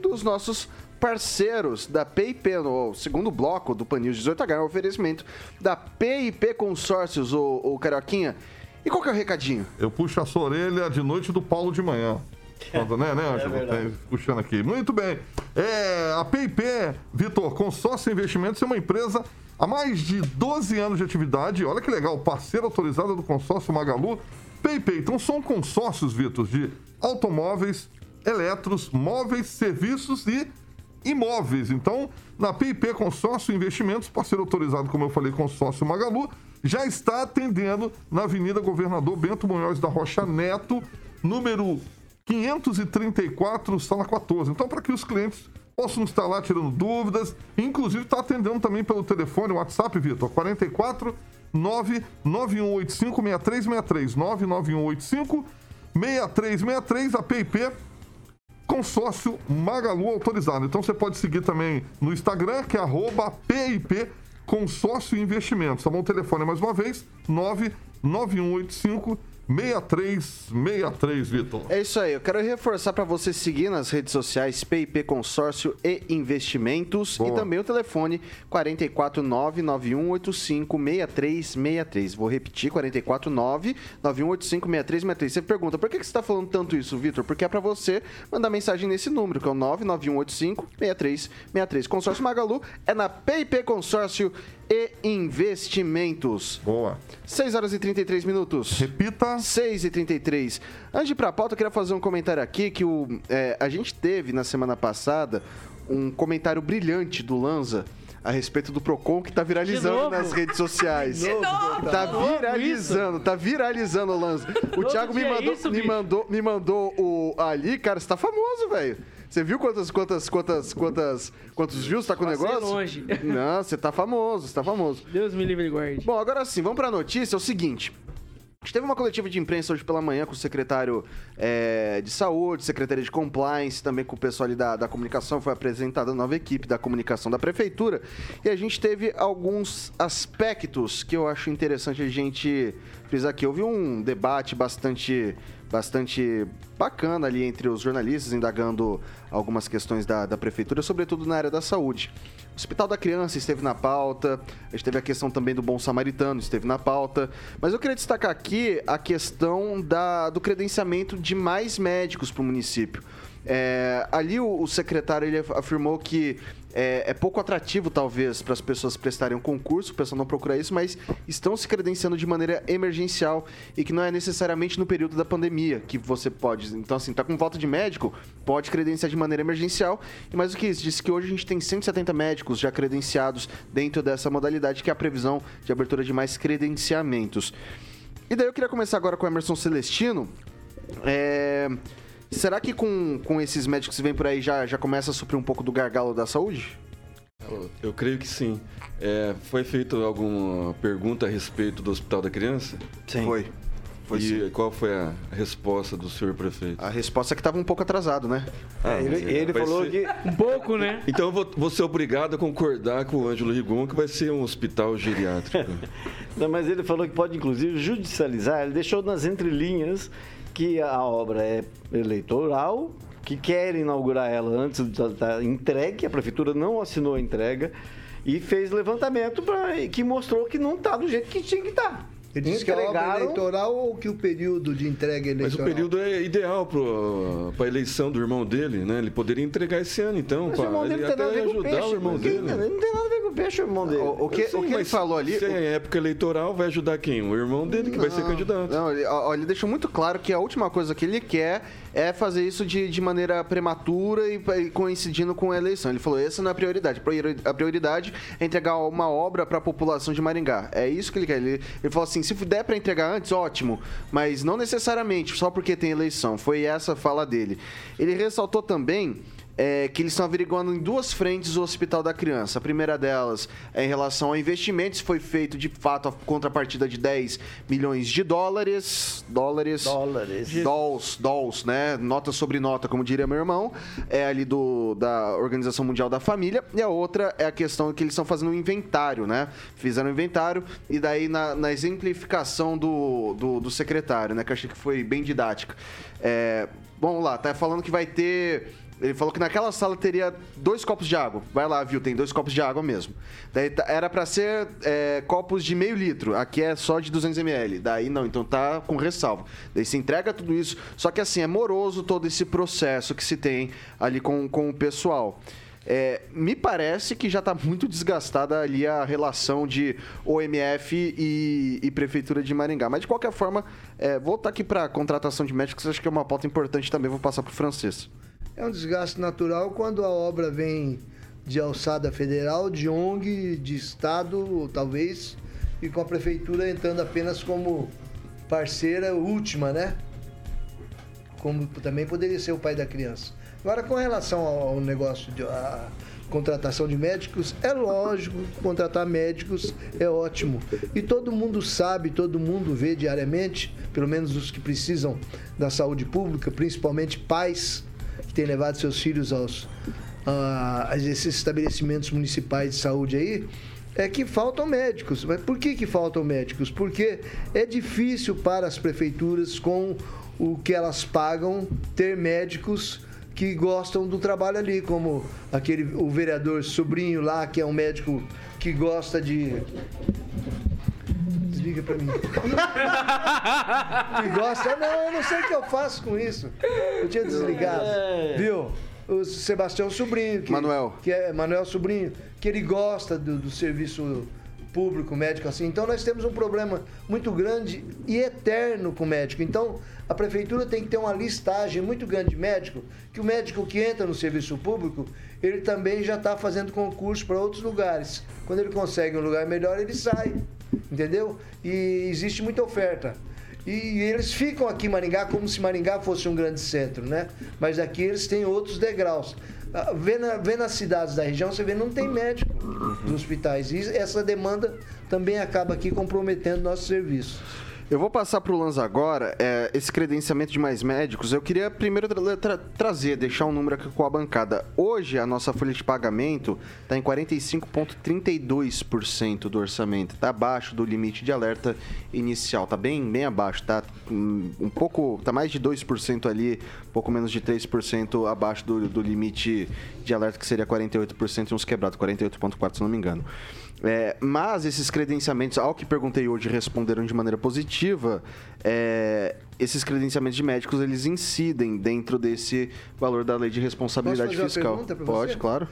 dos nossos parceiros da PIP, no segundo bloco do Pan News 18H, um oferecimento da PIP Consórcios, o, o Carioquinha. E qual que é o recadinho? Eu puxo a sua orelha de noite do Paulo de manhã. Quando, né, né, Ângelo? verdade. Tem- puxando aqui. Muito bem. É, a PIP, Vitor, Consórcio Investimentos é uma empresa há mais de 12 anos de atividade. Olha que legal, parceira autorizada do consórcio Magalu. PIP, então são consórcios, Vitor, de automóveis, eletros, móveis, serviços e imóveis. Então, na PIP Consórcio Investimentos, parceiro autorizado, como eu falei, Consórcio Magalu, já está atendendo na Avenida Governador Bento Munhoz da Rocha Neto, número 534, sala 14. Então, para que os clientes possam estar lá tirando dúvidas, inclusive está atendendo também pelo telefone, WhatsApp, Vitor, 44 99185 6363 99185 6363, a PIP consórcio Magalu autorizado. Então você pode seguir também no Instagram, que é arroba PIP Consórcio Investimentos. Tá bom? O telefone mais uma vez, 99185 6363, Vitor. É isso aí, eu quero reforçar para você seguir nas redes sociais PIP Consórcio e Investimentos Boa. e também o telefone 449-9185-6363. Vou repetir, 449-9185-6363. Você pergunta, por que que você está falando tanto isso, Vitor? Porque é para você mandar mensagem nesse número, que é o 99185-6363. Consórcio Magalu é na PIP Consórcio e Investimentos. Boa. 6 horas e 33 minutos. Repita. 6 e 33 Antes de ir pra pauta, eu queria fazer um comentário aqui que o, é, a gente teve na semana passada um comentário brilhante do Lanza a respeito do Procon que tá viralizando novo? nas redes sociais. De novo? Tá viralizando, tá viralizando o Lanza. O Thiago me é mandou, isso, me mandou, me mandou o ali, cara, você tá famoso, velho. Você viu quantas, quantas, quantas, quantas, quantos views tá com o negócio? longe. Não, você tá famoso, você tá famoso. Deus me livre e guarde. Bom, agora sim, vamos pra notícia. É o seguinte. A gente teve uma coletiva de imprensa hoje pela manhã com o secretário eh, de saúde, secretaria de compliance, também com o pessoal ali da, da comunicação. Foi apresentada a nova equipe da comunicação da prefeitura. E a gente teve alguns aspectos que eu acho interessante a gente frisar aqui. Houve um debate bastante, bastante bacana ali entre os jornalistas, indagando algumas questões da, da prefeitura, sobretudo na área da saúde. O Hospital da Criança esteve na pauta, a gente teve a questão também do Bom Samaritano, esteve na pauta. Mas eu queria destacar aqui a questão da, do credenciamento de mais médicos para o município. É, ali o, o secretário ele afirmou que é, é pouco atrativo, talvez, para as pessoas prestarem um concurso, o pessoal não procura isso, mas estão se credenciando de maneira emergencial e que não é necessariamente no período da pandemia que você pode. Então, assim, tá com falta de médico, pode credenciar de maneira emergencial. E mais do que isso, disse que hoje a gente tem 170 médicos já credenciados dentro dessa modalidade, que é a previsão de abertura de mais credenciamentos. E daí eu queria começar agora com o Emerson Celestino. É, Será que com, com esses médicos que vêm por aí já, já começa a suprir um pouco do gargalo da saúde? Eu, eu creio que sim. É, foi feita alguma pergunta a respeito do Hospital da Criança? Sim. Foi. e qual foi a resposta do senhor prefeito? A resposta é que estava um pouco atrasado, né? É, ele, ele vai falou ser- que. Um pouco, né? Então eu vou, vou ser obrigado a concordar com o Ângelo Rigon que vai ser um hospital geriátrico. Não, mas ele falou que pode, inclusive, judicializar. Ele deixou nas entrelinhas que a obra é eleitoral, que quer inaugurar ela antes da, entregue, a prefeitura não assinou a entrega e fez levantamento que mostrou que não está do jeito que tinha que estar. Ele disse que a obra é eleitoral ou que o período de entrega é Mas o eleitoral? período é ideal para a eleição do irmão dele, né? Ele poderia entregar esse ano, então, Mas o irmão para dele ele não tem nada a até ver com ajudar peixe. o irmão dele. Não, não tem nada a ver com o peixe, o irmão dele. O, o que, Sim, o que ele falou ali. Se é época eleitoral, vai ajudar quem? O irmão dele, que vai ser candidato. Não, ele, ó, ele deixou muito claro que a última coisa que ele quer é fazer isso de, de maneira prematura e, e coincidindo com a eleição. Ele falou: essa não é a prioridade. Priori- A prioridade é entregar uma obra para a população de Maringá. É isso que ele quer. Ele, ele falou assim: se der para entregar antes, ótimo, mas não necessariamente só porque tem eleição. Foi essa a fala dele. Ele ressaltou também é, que eles estão averiguando em duas frentes o Hospital da Criança. A primeira delas é em relação ao investimento, se foi feito de fato a contrapartida de 10 milhões de dólares. Dólares. Dólares. Dolls, dolls, né? Nota sobre nota, como diria meu irmão. É ali do, da Organização Mundial da Família. E a outra é a questão que eles estão fazendo um inventário, né? Fizeram um inventário e daí na, na exemplificação do, do, do secretário, né? Que eu achei que foi bem didática. É, vamos lá, tá falando que vai ter. Ele falou que naquela sala teria dois copos de água. Vai lá, viu? Tem dois copos de água mesmo. Daí tá- era pra ser é, copos de meio litro. Aqui é só de 200 ml. Daí não, então tá com ressalva. Daí se entrega tudo isso. Só que assim, é moroso todo esse processo que se tem ali com, com o pessoal. É, me parece que já está muito desgastada ali a relação de OMF e, e Prefeitura de Maringá. Mas de qualquer forma, é, voltar aqui para contratação de médicos, acho que é uma pauta importante também. Vou passar para o francês. É um desgaste natural quando a obra vem de alçada federal, de ONG, de Estado, talvez, e com a prefeitura entrando apenas como parceira última, né? Como também poderia ser o pai da criança. Agora, com relação ao negócio de contratação de médicos, é lógico, contratar médicos é ótimo. E todo mundo sabe, todo mundo vê diariamente, pelo menos os que precisam da saúde pública, principalmente pais têm levado seus filhos aos a, a esses estabelecimentos municipais de saúde aí, é que faltam médicos. Mas por que, que faltam médicos? Porque é difícil para as prefeituras, com o que elas pagam, ter médicos que gostam do trabalho ali, como aquele o vereador sobrinho lá, que é um médico que gosta de. Desliga pra mim. que gosta. Não, eu não sei o que eu faço com isso. Eu tinha desligado. Viu? O Sebastião Sobrinho. Que, Manuel. Que é Manuel Sobrinho, que ele gosta do, do serviço público, médico assim. Então nós temos um problema muito grande e eterno com o médico. Então a prefeitura tem que ter uma listagem muito grande de médico, que o médico que entra no serviço público, ele também já está fazendo concurso para outros lugares. Quando ele consegue um lugar melhor, ele sai. Entendeu? E existe muita oferta. E eles ficam aqui em Maringá como se Maringá fosse um grande centro, né? Mas aqui eles têm outros degraus. Ah, Vê, na, vê nas cidades da região, você vê não tem médico nos hospitais. E essa demanda também acaba aqui comprometendo nossos serviços. Eu vou passar para o Lanza agora, é, esse credenciamento de mais médicos. Eu queria primeiro tra- tra- trazer, deixar um número aqui com a bancada. Hoje, a nossa folha de pagamento está em 45,32% do orçamento. Está abaixo do limite de alerta inicial. Está bem, bem abaixo. Está um pouco, tá mais de 2% ali, pouco menos de 3% abaixo do, do limite de alerta, que seria 48% e uns quebrados, 48,4% se não me engano. É, mas esses credenciamentos, ao que perguntei hoje, responderam de maneira positiva. É, esses credenciamentos de médicos eles incidem dentro desse valor da lei de responsabilidade Posso fazer uma fiscal. pergunta pra Pode, você? claro.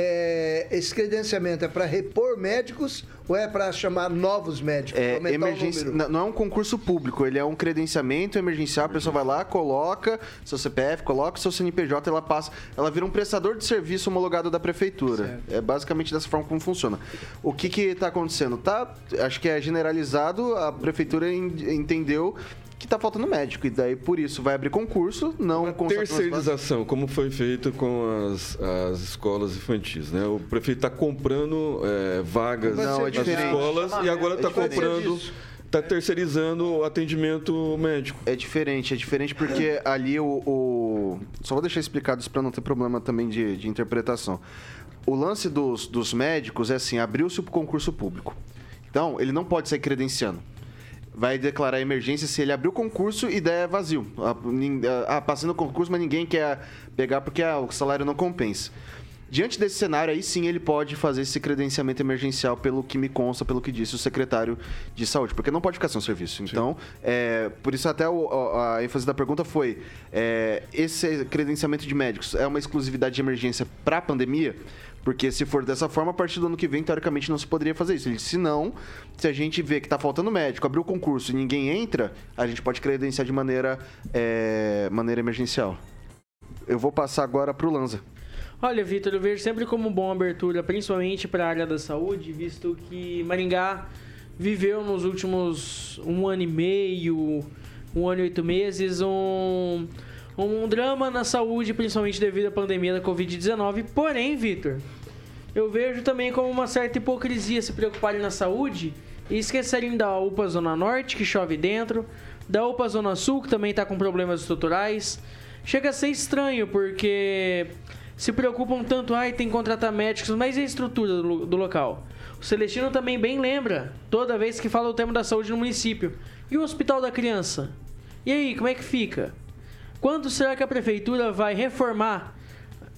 É, esse credenciamento é para repor médicos ou é para chamar novos médicos? É, emergência, não é um concurso público, ele é um credenciamento emergencial. A pessoa vai lá, coloca seu CPF, coloca seu CNPJ, ela passa, ela vira um prestador de serviço homologado da prefeitura. É basicamente dessa forma como funciona. O que que tá acontecendo? Tá, acho que é generalizado, a prefeitura en- entendeu que tá faltando médico e daí por isso vai abrir concurso, não com Terceirização, como foi feito com as, as escolas infantis, né? O prefeito está comprando é, vagas Não, é nas diferente. escolas e agora É está diferente. comprando está terceirizando o atendimento médico. É diferente, é diferente porque ali o. o- Só vou deixar explicado isso para não ter problema também de, de interpretação. O lance dos, dos médicos é assim: abriu-se o concurso público. Então, ele não pode sair credenciando. Vai declarar emergência se ele abrir o concurso e der vazio. Ah, passando o concurso, mas ninguém quer pegar porque ah, o salário não compensa. Diante desse cenário, aí sim ele pode fazer esse credenciamento emergencial, pelo que me consta, pelo que disse o secretário de saúde, porque não pode ficar sem o serviço. Então, é, por isso até o- a, a ênfase da pergunta foi: é, esse credenciamento de médicos é uma exclusividade de emergência para a pandemia? Porque se for dessa forma, a partir do ano que vem, teoricamente, não se poderia fazer isso. Ele disse, se não, se a gente vê que está faltando médico, abriu o concurso e ninguém entra, a gente pode credenciar de maneira, é, maneira emergencial. Eu vou passar agora para o Lanza. Olha, Vitor, eu vejo sempre como boa abertura, principalmente para a área da saúde, visto que Maringá viveu nos últimos um ano e meio, um ano e oito meses, um, um drama na saúde, principalmente devido à pandemia da Covid-19. Porém, Vitor, eu vejo também como uma certa hipocrisia se preocuparem na saúde e esquecerem da UPA Zona Norte, que chove dentro, da UPA Zona Sul, que também está com problemas estruturais. Chega a ser estranho, porque se preocupam tanto, ai, tem que contratar médicos, mas e a estrutura do, do local? O Celestino também bem lembra, toda vez que fala o tema da saúde no município. E o Hospital da Criança? E aí, como é que fica? Quando será que a prefeitura vai reformar,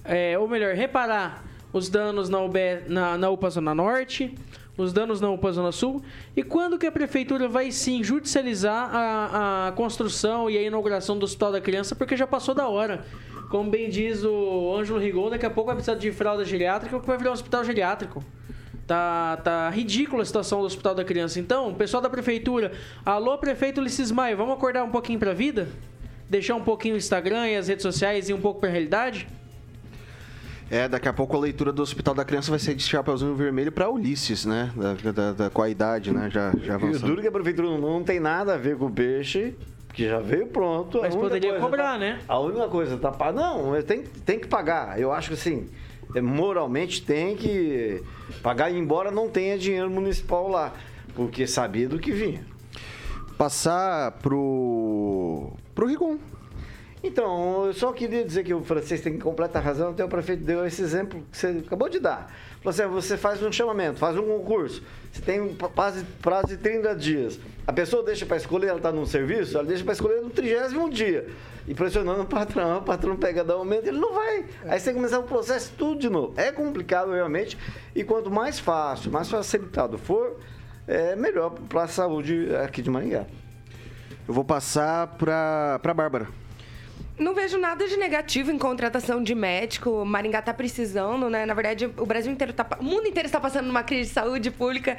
é, ou melhor, reparar os danos na, na, na UPA Zona Norte, os danos na UPA Zona Sul? E quando que a prefeitura vai sim judicializar a, a construção e a inauguração do Hospital da Criança? Porque já passou da hora. Como bem diz o Ângelo Rigon, daqui a pouco vai precisar de fralda geriátrica, que vai virar um hospital geriátrico. Tá, tá ridícula a situação do Hospital da Criança. Então, pessoal da prefeitura, alô prefeito Ulisses Maia, vamos acordar um pouquinho pra vida? Deixar um pouquinho o Instagram e as redes sociais e um pouco pra realidade? É, daqui a pouco a leitura do Hospital da Criança vai ser de Chapeuzinho Vermelho para Ulisses, né? Da, da- da- com a idade, né? Já, já E o avançando. duro que a prefeitura não, não tem nada a ver com o peixe, que já veio pronto. A Mas única poderia coisa cobrar, tá- né? A única coisa tá pagando. Não, tem, tem que pagar. Eu acho que assim, é, moralmente tem que pagar, embora não tenha dinheiro municipal lá. Porque sabia do que vinha. Passar pro. pro Rigon. Então, eu só queria dizer que o francês tem completa razão, até o prefeito deu esse exemplo que você acabou de dar. Falou assim, você faz um chamamento, faz um concurso, você tem um prazo, de 30 dias. A pessoa deixa para escolher, ela está num serviço, ela deixa para escolher no 30 dia. E pressionando o patrão, o patrão pega, dá aumento, ele não vai. Aí você começar o processo tudo de novo. É complicado realmente, e quanto mais fácil, mais facilitado for, é melhor para a saúde aqui de Maringá. Eu vou passar pra, pra Bárbara. Não vejo nada de negativo em contratação de médico. Maringá tá precisando, né? Na verdade, o Brasil inteiro tá. O mundo inteiro está passando numa crise de saúde pública.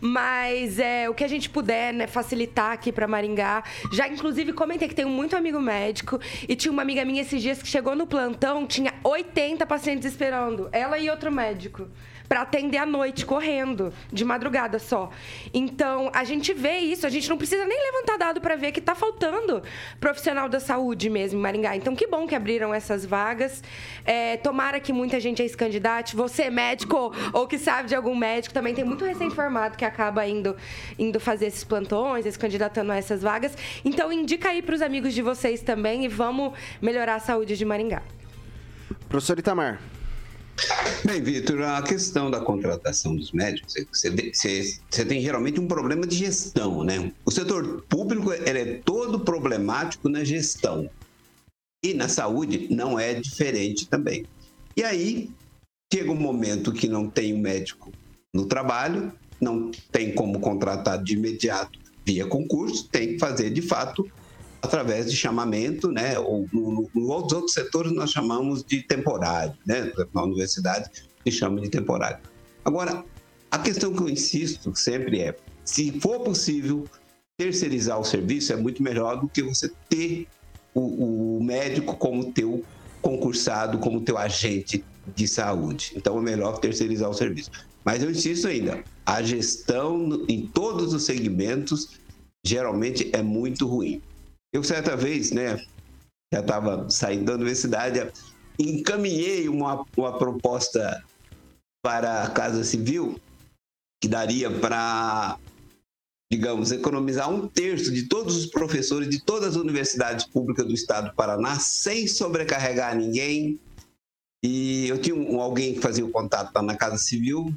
Mas é, o que a gente puder, né, facilitar aqui para Maringá. Já, inclusive, comentei que tenho muito amigo médico. E tinha uma amiga minha esses dias que chegou no plantão, tinha 80 pacientes esperando. Ela e outro médico. Pra atender à noite, correndo, de madrugada só. Então, a gente vê isso, a gente não precisa nem levantar dado pra ver que tá faltando profissional da saúde mesmo em Maringá. Então, que bom que abriram essas vagas. É, tomara que muita gente aí se candidate. Você, médico, ou que sabe de algum médico, também tem muito recém-formado que acaba indo, indo fazer esses plantões, se candidatando a essas vagas. Então, indica aí pros amigos de vocês também e vamos melhorar a saúde de Maringá. Professor Itamar. Bem, Vitor, a questão da contratação dos médicos, você, você- você tem geralmente um problema de gestão, né? O setor público ele é todo problemático na gestão. E na saúde não é diferente também. E aí chega um momento que não tem um médico no trabalho, não tem como contratar de imediato via concurso, tem que fazer de fato através de chamamento, né? Ou no, no, nos outros setores nós chamamos de temporário, né? Na universidade se chama de temporário. Agora, a questão que eu insisto sempre é, se for possível terceirizar o serviço é muito melhor do que você ter o, o médico como teu concursado, como teu agente de saúde. Então é melhor terceirizar o serviço. Mas eu insisto ainda, a gestão em todos os segmentos geralmente é muito ruim. Eu certa vez, né, já estava saindo da universidade, encaminhei uma, uma proposta para a Casa Civil que daria para digamos, economizar um terço de todos os professores de todas as universidades públicas do estado do Paraná, sem sobrecarregar ninguém. E eu tinha um, alguém que fazia o contato lá na Casa Civil,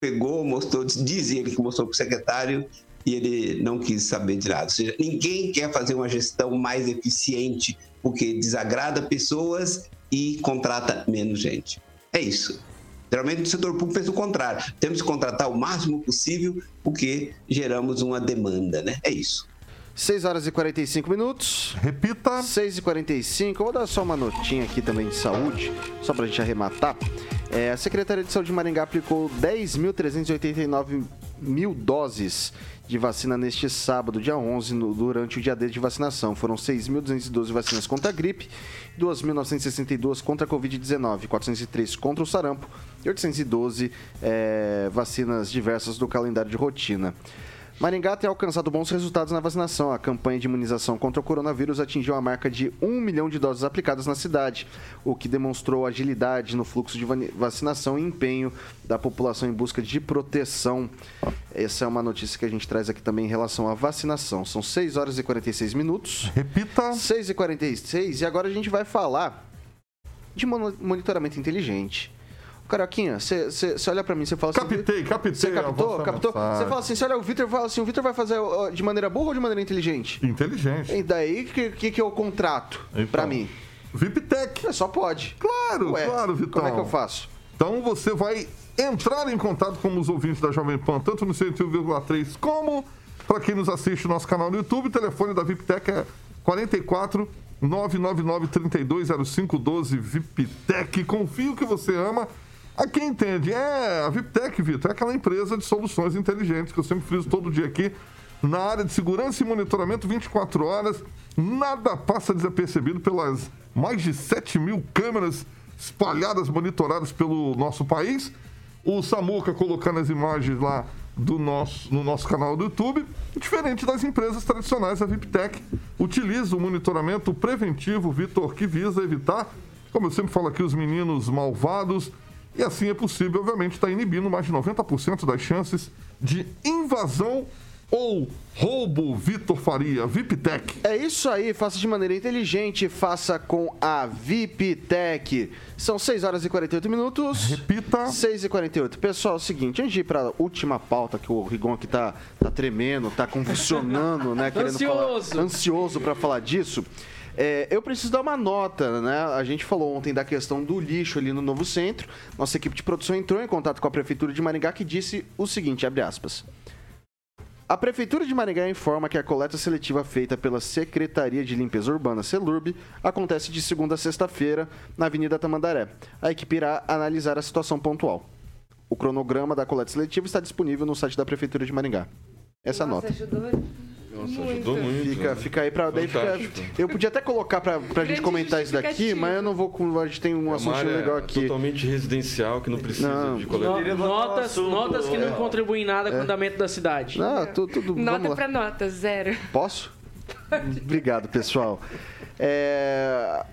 pegou, mostrou, dizia ele que mostrou para o secretário e ele não quis saber de nada. Ou seja, ninguém quer fazer uma gestão mais eficiente porque desagrada pessoas e contrata menos gente. É isso. Geralmente o setor público pensa o contrário. Temos que contratar o máximo possível porque geramos uma demanda, né? É isso. 6 horas e 45 minutos. Repita. 6 e 45. Eu vou dar só uma notinha aqui também de saúde, só pra gente arrematar. É, a Secretaria de Saúde de Maringá aplicou 10.389 mil doses de vacina neste sábado, dia 11, no, durante o dia D de vacinação. Foram 6.212 vacinas contra a gripe, 2.962 contra a Covid-19, 403 contra o sarampo e 812 é, vacinas diversas do calendário de rotina. Maringá tem alcançado bons resultados na vacinação. A campanha de imunização contra o coronavírus atingiu a marca de 1 milhão de doses aplicadas na cidade, o que demonstrou agilidade no fluxo de vacinação e empenho da população em busca de proteção. Essa é uma notícia que a gente traz aqui também em relação à vacinação. São 6 horas e 46 minutos. Repita. 6 e 46 e agora a gente vai falar de monitoramento inteligente. Carioquinha, você olha pra mim, você fala assim. Captei, captei. Você captou? Captou? Você fala assim, você olha o Vitor fala assim, o Vitor vai fazer de maneira burra ou de maneira inteligente? Inteligente. E daí, o que, que, que, é o contrato então, pra mim? VIPTEC. É, só pode. Claro, Ué, claro, Vitão. Como é que eu faço? Então você vai entrar em contato com os ouvintes da Jovem Pan, tanto no 101,3 como para quem nos assiste no nosso canal no YouTube. O telefone da VIPTEC é 44 999 320512 VIPTEC. Confio que você ama a quem entende, é a VIPTEC, Vitor, é aquela empresa de soluções inteligentes que eu sempre friso todo dia aqui na área de segurança e monitoramento 24 horas. Nada passa desapercebido pelas mais de 7 mil câmeras espalhadas, monitoradas pelo nosso país. O Samuca colocando as imagens lá do nosso, no nosso canal do YouTube. Diferente das empresas tradicionais, a VIPTEC utiliza o monitoramento preventivo, Vitor, que visa evitar, como eu sempre falo aqui, os meninos malvados e assim é possível, obviamente, estar tá inibindo mais de 90% das chances de invasão ou roubo Vitor Faria, VIPTEC. É isso aí, faça de maneira inteligente, faça com a VIPTEC. São 6 horas e 48 minutos. Repita. 6 e 48. Pessoal, é o seguinte, antes de ir para a última pauta, que o Rigon aqui tá, tá tremendo, tá convulsionando, né? Querendo ansioso. Falar, ansioso para falar disso. É, eu preciso dar uma nota, né? A gente falou ontem da questão do lixo ali no novo centro. Nossa equipe de produção entrou em contato com a Prefeitura de Maringá que disse o seguinte, abre aspas. A Prefeitura de Maringá informa que a coleta seletiva feita pela Secretaria de Limpeza Urbana, CELURB, acontece de segunda a sexta-feira na Avenida Tamandaré. A equipe irá analisar a situação pontual. O cronograma da coleta seletiva está disponível no site da Prefeitura de Maringá. Essa Nossa, nota. Ajudou. Nossa, Muito. ajudou muito. Fica, né? fica aí pra. Daí fica, eu podia até colocar pra, pra gente comentar isso daqui, mas eu não vou. A gente tem um É assunto área legal aqui. totalmente residencial que não precisa Não. de No- coleta. notas, notas que não contribuem em nada com o andamento da cidade. Não, tu- tudo. vamos Nota pra nota, zero. Posso? Obrigado, pessoal. É...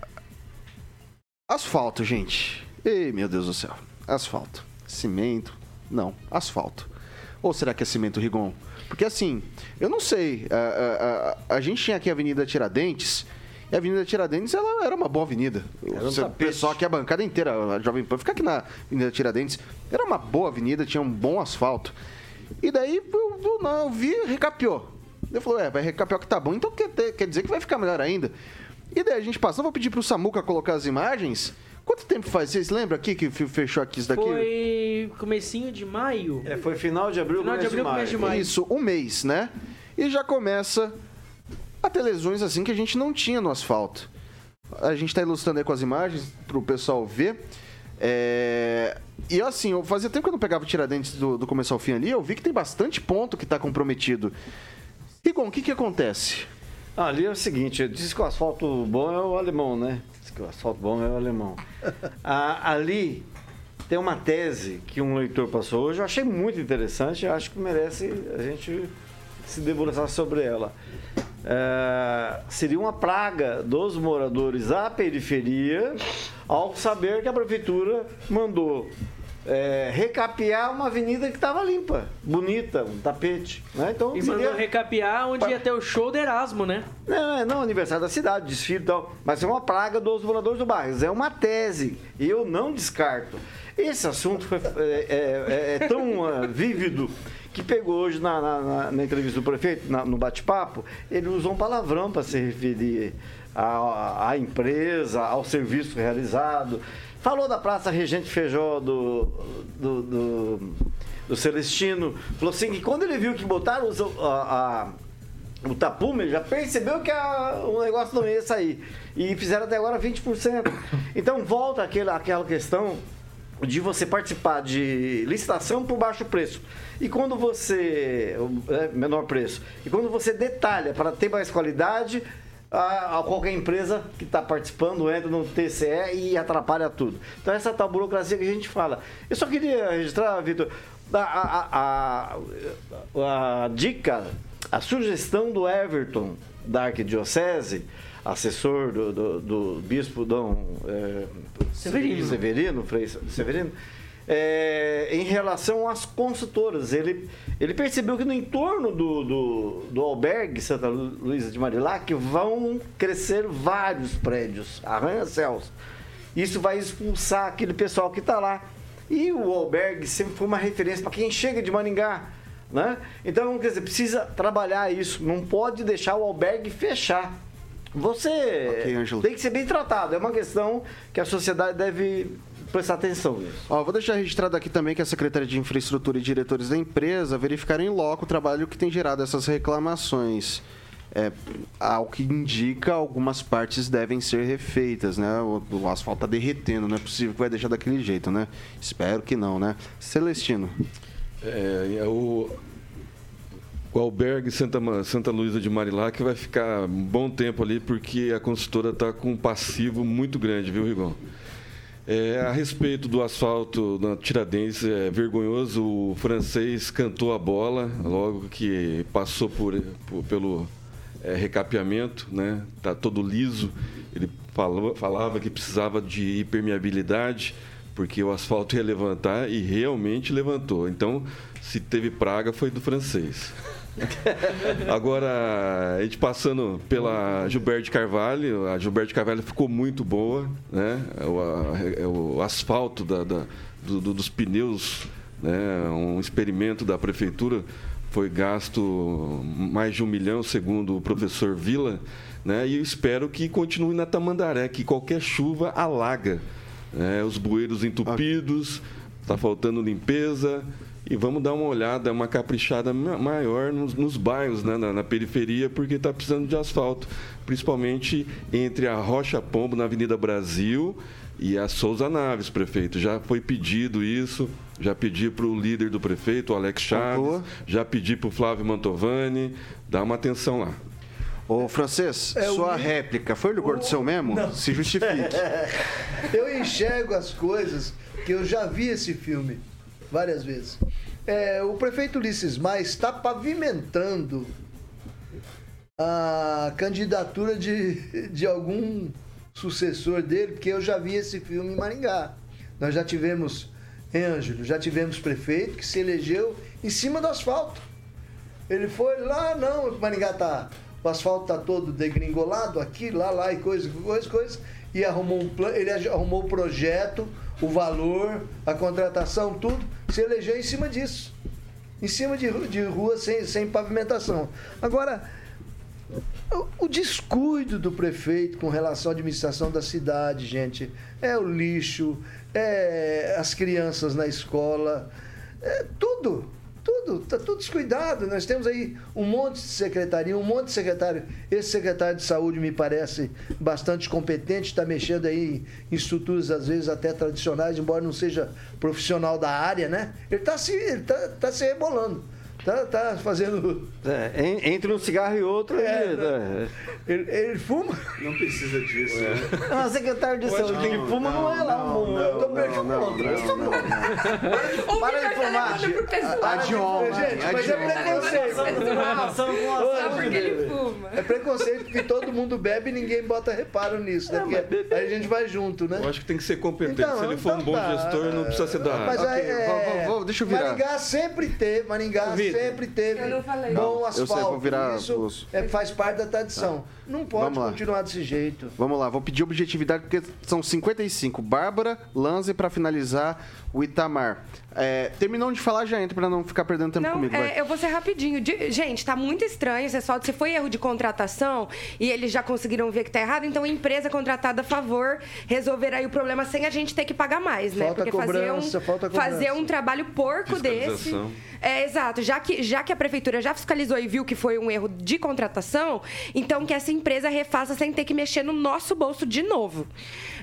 Asfalto, gente. Ei, meu Deus do céu. Asfalto. Cimento. Não, asfalto. Ou será que é cimento, Rigon? Porque assim, eu não sei. A, a- a- a gente tinha aqui a Avenida Tiradentes. E a Avenida Tiradentes ela era uma boa avenida. um o pessoal aqui, a bancada inteira, a Jovem Pan, fica aqui na Avenida Tiradentes. Era uma boa avenida, tinha um bom asfalto. E daí eu, eu, não, eu vi, recapeou. Ele falou, é, vai recapear que tá bom, então quer, quer dizer que vai ficar melhor ainda. E daí a gente passou, vou pedir pro Samuca colocar as imagens. Quanto tempo faz? Vocês lembram aqui que fe- fechou aqui isso daqui? Foi comecinho de maio. É, foi final de abril, Final de começo abril, começo de maio. Isso, um mês, né? E já começa a ter lesões assim que a gente não tinha no asfalto. A gente tá ilustrando aí com as imagens pro pessoal ver. É, E assim, eu fazia tempo que eu não pegava Tiradentes do, do começo ao fim ali, eu vi que tem bastante ponto que tá comprometido. Rigon, o que que acontece? Ah, ali é o seguinte, diz que o asfalto bom é o alemão, né? Que o asfalto bom é o alemão. Ah, ali tem uma tese que um leitor passou hoje, eu achei muito interessante, acho que merece a gente se debruçar sobre ela. É, seria uma praga dos moradores à periferia ao saber que a prefeitura mandou é, recapear uma avenida que estava limpa, bonita, um tapete. Né? Então, E seria- mandou recapear onde ia ter o show do Erasmo, né? Não, é não aniversário da cidade, desfile e tal. Mas é uma praga dos moradores do bairro. É uma tese. E eu não descarto. Esse assunto foi, é, é- é tão ah, vívido que pegou hoje na, na- na- na entrevista do prefeito, no bate-papo, ele usou um palavrão para se referir à, à empresa, ao serviço realizado. Falou da Praça Regente Feijó do, do, do, do Celestino. Falou assim que quando ele viu que botaram os- a- a, o tapume já percebeu que a- o negócio não ia sair. E fizeram até agora 20%. Então volta aquela, aquela questão de você participar de licitação por baixo preço. E quando você. é, menor preço. E quando você detalha para ter mais qualidade, a, a qualquer empresa que está participando entra no TCE e atrapalha tudo. Então essa tal burocracia que a gente fala. Eu só queria registrar, Vitor, a, a- a- a dica, a sugestão do Everton da Arquidiocese, assessor do, do- do bispo Dom é, Severino. Severino, Frei Severino, é, em relação às consultoras. Ele, ele percebeu que no entorno do, do, do albergue Santa Lu- Luísa de Marilac vão crescer vários prédios, arranha-céus. Isso vai expulsar aquele pessoal que está lá. E o albergue sempre foi uma referência para quem chega de Maringá. Né? Então, quer dizer, precisa trabalhar isso. Não pode deixar o albergue fechar. Você tem que ser bem tratado. É uma questão que a sociedade deve prestar atenção nisso. Ó, vou deixar registrado aqui também que a Secretaria de Infraestrutura e diretores da empresa verificaram em loco o trabalho que tem gerado essas reclamações. É, ao que indica, algumas partes devem ser refeitas, né? O, o asfalto tá derretendo, não é possível que vai deixar daquele jeito, né? Espero que não, né? Celestino. É, é o, o albergue Santa, Santa Luísa de Marilac vai ficar um bom tempo ali porque a consultora está com um passivo muito grande, viu, Rigon? É, a respeito do asfalto na Tiradentes, é vergonhoso. O francês cantou a bola logo que passou por, por- pelo é, recapeamento, né? Tá todo liso. Ele falou, falava que precisava de impermeabilidade porque o asfalto ia levantar e realmente levantou. Então, se teve praga, foi do francês. Agora, a gente passando pela Gilberto Carvalho, a Gilberto Carvalho ficou muito boa, né? O, a- o asfalto da- da- do- do- dos pneus, né? um experimento da prefeitura, foi gasto mais de um milhão, segundo o professor Vila, né? e eu espero que continue na Tamandaré, que qualquer chuva alaga. né? Os bueiros entupidos, está faltando limpeza, e vamos dar uma olhada, uma caprichada ma- maior nos, nos bairros, né, na, na periferia, porque está precisando de asfalto, principalmente entre a Rocha Pombo, na Avenida Brasil, e a Souza Naves, prefeito. Já foi pedido isso, já pedi para o líder do prefeito, o Alex Chaves, já pedi para o Flávio Mantovani, dá uma atenção lá. Ô, francês, É, o sua mi- réplica foi do Gordo mesmo? Não. Se justifique. Eu enxergo as coisas que eu já vi esse filme várias vezes. É, o prefeito Ulisses Maia está pavimentando a candidatura de, de algum sucessor dele, porque eu já vi esse filme em Maringá. Nós já tivemos Ângelo, já tivemos prefeito que se elegeu em cima do asfalto. Ele foi lá, não, Maringá tá. O asfalto tá todo degringolado aqui, lá, lá e coisa, coisa, coisa. E arrumou um plano, ele arrumou o projeto, o valor, a contratação, tudo, se elegeu em cima disso. Em cima de, de rua sem, sem pavimentação. Agora, o descuido do prefeito com relação à administração da cidade, gente, é o lixo, é as crianças na escola, é tudo, tudo, tá tudo descuidado. Nós temos aí um monte de secretaria, um monte de secretário. Esse secretário de saúde me parece bastante competente, está mexendo aí em estruturas, às vezes, até tradicionais, embora não seja profissional da área, né? Ele está se, ele tá, tá se rebolando. Tá, tá fazendo. É, en- entre um cigarro e outro, É, ele, né? ele, ele fuma? Não precisa disso. né? Ah, secretário de saúde que não, fuma não, é lá, não, eu tô não, perdendo não, não, não, contra. Para de fumar. A de ontem, Gente, mas é preconceito. Fuma. É preconceito porque todo mundo bebe e ninguém bota reparo nisso, né? Porque aí a gente vai junto, né? Eu acho que tem que ser competente. Então, Se ele for um então bom tá. gestor, não precisa ser da Mas aí, é, deixa eu virar. Maringá sempre teve, Maringá. Sempre teve Eu não falei. bom Não, eu sei, asfalto. vou virar Isso os- é, faz parte da tradição. Não pode Vamos lá. continuar desse jeito. Vamos lá, vou pedir objetividade porque são 55. Bárbara, Lanze pra finalizar o Itamar. É, terminou de falar, já entra pra não ficar perdendo tempo Não, comigo. é, eu vou ser rapidinho. De- gente, tá muito estranho esse. Se foi erro de contratação e eles já conseguiram ver que tá errado, então a empresa contratada a favor resolver aí o problema sem a gente ter que pagar mais, né? Falta Porque fazer cobrança, um, falta cobrança. fazer um trabalho porco desse. É, exato. Já que, já que a prefeitura já fiscalizou e viu que foi um erro de contratação, então que essa empresa refaça sem ter que mexer no nosso bolso de novo.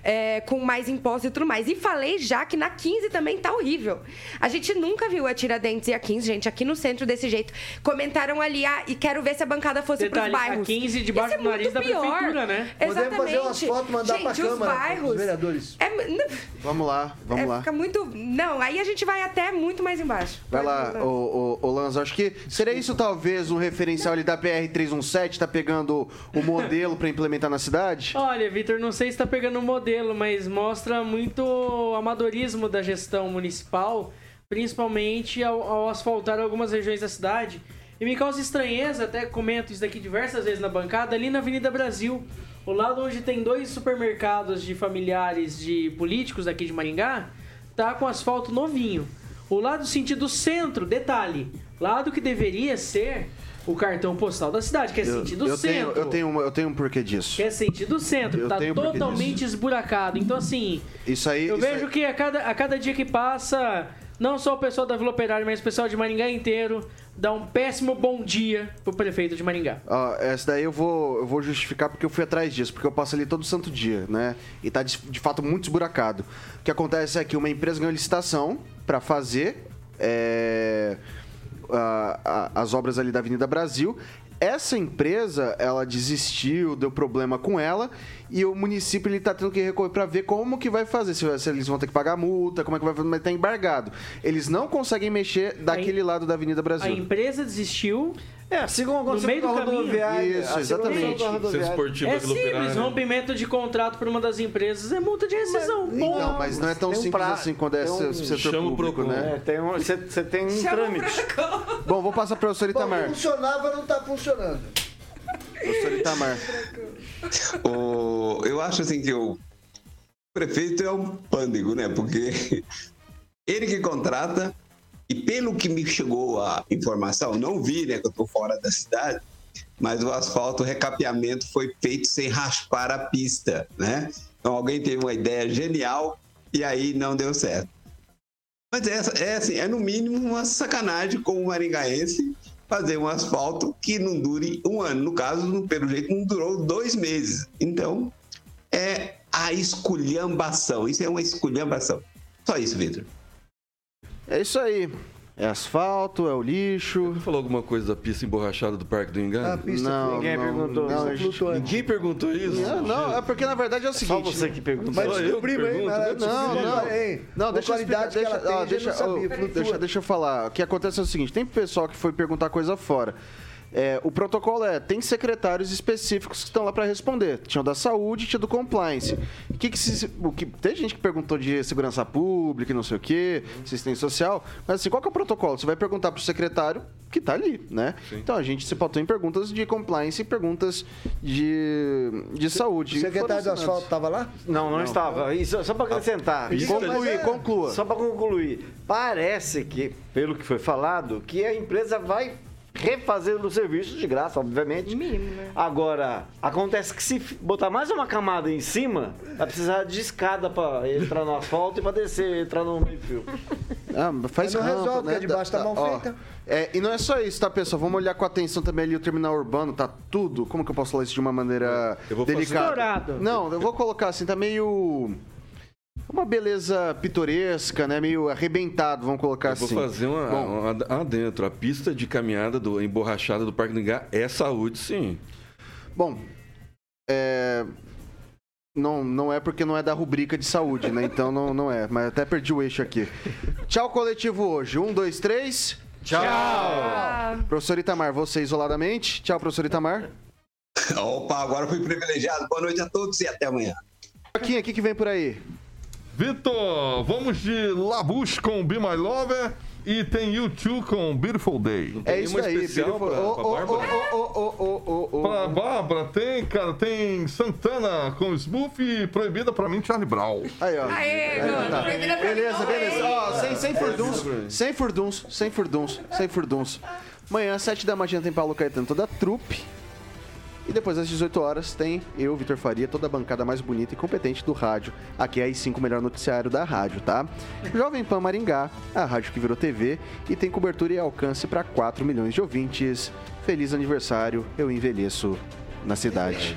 É, com mais impostos e tudo mais. E falei já que na 15 também tá horrível. A gente nunca viu a Tiradentes e a 15, gente, aqui no centro desse jeito. Comentaram ali, ah, e quero ver se a bancada fosse Detalhe, pros a bairros. 15 debaixo é do nariz muito da pior. prefeitura, né? Exatamente. Podemos fazer umas fotos e mandar gente, pra os Câmara, bairros, os vereadores. É, Vamos lá, vamos é, lá. Fica muito. Não, aí a gente vai até muito mais embaixo. Vai Pode lá, ô, ô, ô Lanza, acho que seria isso talvez um referencial ali da PR-317, tá pegando o modelo pra implementar na cidade? Olha, Vitor, não sei se está pegando o modelo, mas mostra muito amadorismo da gestão municipal, principalmente ao, ao asfaltar algumas regiões da cidade. E me causa estranheza, até comento isso daqui diversas vezes na bancada, ali na Avenida Brasil, o lado onde tem dois supermercados de familiares de políticos aqui de Maringá, tá com asfalto novinho. O lado sentido centro, detalhe, lado que deveria ser o cartão postal da cidade, que é sentido eu tenho, centro eu, tenho, uma- eu tenho um porquê disso. que é sentido centro, Eu tá tenho totalmente esburacado. Então, assim, Isso aí. eu isso vejo aí- que a cada, a cada dia que passa, não só o pessoal da Vila Operária, mas o pessoal de Maringá inteiro dá um péssimo bom dia pro prefeito de Maringá. Ó, essa daí eu vou, eu vou justificar porque eu fui atrás disso, porque eu passo ali todo santo dia, né? E tá de, de fato muito esburacado. O que acontece é que uma empresa ganhou licitação pra fazer é, a- a- as obras ali da Avenida Brasil. Essa empresa, ela desistiu, deu problema com ela e o município ele tá tendo que recorrer pra ver como que vai fazer, se, se eles vão ter que pagar multa, como é que vai fazer, mas tá embargado. Eles não conseguem mexer daquele lado da Avenida A Brasil. empresa desistiu. É, assim como No meio com a do caminho. Isso, assim exatamente. Centro esportivo É simples, Operária. rompimento de contrato por uma das empresas é multa de rescisão. Bom, Não, mas não é tão um simples pra- assim quando é um- setor chama o público, né? É, tem um, você, você tem um Chama o trâmite. Bom, vou passar para o professor Bom, Itamar. funcionava, não tá funcionando. Professor Itamar. O- eu acho assim que o prefeito é um pândego, né? Porque ele que contrata, e pelo que me chegou a informação, não vi, né? Que eu tô fora da cidade, mas o asfalto, o recapeamento foi feito sem raspar a pista, né? Então alguém teve uma ideia genial e aí não deu certo. Mas é, é assim, é no mínimo uma sacanagem com o maringaense fazer um asfalto que não dure um ano. No caso, pelo jeito, não durou dois meses. Então, é a esculhambação. Isso é uma esculhambação. Só isso, Vitor. É isso aí. É asfalto, é o lixo. Falou alguma coisa da pista emborrachada do Parque do A Engano? pista Não, Ninguém não, perguntou. Não, gente- flutuante. Ninguém perguntou isso? não, não, é porque na verdade é o Só seguinte. você que perguntou. Mas Só eu descobrimos, hein? pergunto, Mas né? Não, descobrimos, não. hein? Não, deixa eu explicar, Localidade que deixa, ela tem, ó, gente deixa, não ó, deixa, deixa eu falar. O que acontece é o seguinte: tem pessoal que foi perguntar coisa fora. É, o protocolo é, tem secretários específicos que estão lá para responder. Tinha o da saúde, tinha do compliance. O que que se, o que, tem gente que perguntou de segurança pública e não sei o quê, assistência social. Mas assim, qual que é o protocolo? Você vai perguntar pro secretário que tá ali, né? Então a gente se pautou em perguntas de compliance e perguntas de, de saúde. O secretário do asfalto estava lá? Não, não, estava. E só, só para acrescentar. Diga, mas Conclui, é- conclua. Só para concluir. Parece que, pelo que foi falado, que a empresa vai refazer o serviço de graça, obviamente. Mínimo, né? Agora, acontece que se botar mais uma camada em cima, vai precisar de escada para entrar no asfalto e para descer, entrar no meio-fio. Ah, faz Mas não rampa, resolve, né? porque debaixo tá mal Ó, feita. É, e não é só isso, tá, pessoal? Vamos olhar com atenção também ali o terminal urbano, tá tudo. Como que eu posso falar isso de uma maneira Eu vou delicada? Estourado. Não, eu vou colocar assim, tá meio. Uma beleza pitoresca, né? Meio arrebentado, vamos colocar Eu vou assim. fazer uma, Bom, uma adentro. A pista de caminhada do emborrachada do Parque do Engano é saúde, sim. Bom, é. Não, não é porque não é da rubrica de saúde, né? Então não, não é. Mas até perdi o eixo aqui. Tchau, coletivo hoje. Um, dois, três. Tchau. Ah. Professor Itamar, você isoladamente. Tchau, professor Itamar. Opa, agora fui privilegiado. Boa noite a todos e até amanhã. Joaquim, o que vem por aí? Vitor, vamos de Labuche com Be My Lover e tem YouTube com Beautiful Day. É isso aí, Beautiful. pra- Ô, pra ô, Bárbara? ô, ô, ô, ô, ô, ô, Pra ô. Bárbara, tem, cara, tem Santana com Smooth e proibida pra mim Charlie Brown. Aí, ó. Aê, Aí, mano, tá. proibida pra mim Beleza, beleza. Ó, sem, sem furduns, sem furduns, sem furduns, sem furduns. Amanhã, às 7 da manhã, tem Paulo Caetano, toda a trupe. E depois, às 18 horas, tem eu, Vitor Faria, toda a bancada mais bonita e competente do rádio. Aqui é a I5, o melhor noticiário da rádio, tá? Jovem Pan Maringá, a rádio que virou TV e tem cobertura e alcance para 4 milhões de ouvintes. Feliz aniversário, eu envelheço na cidade.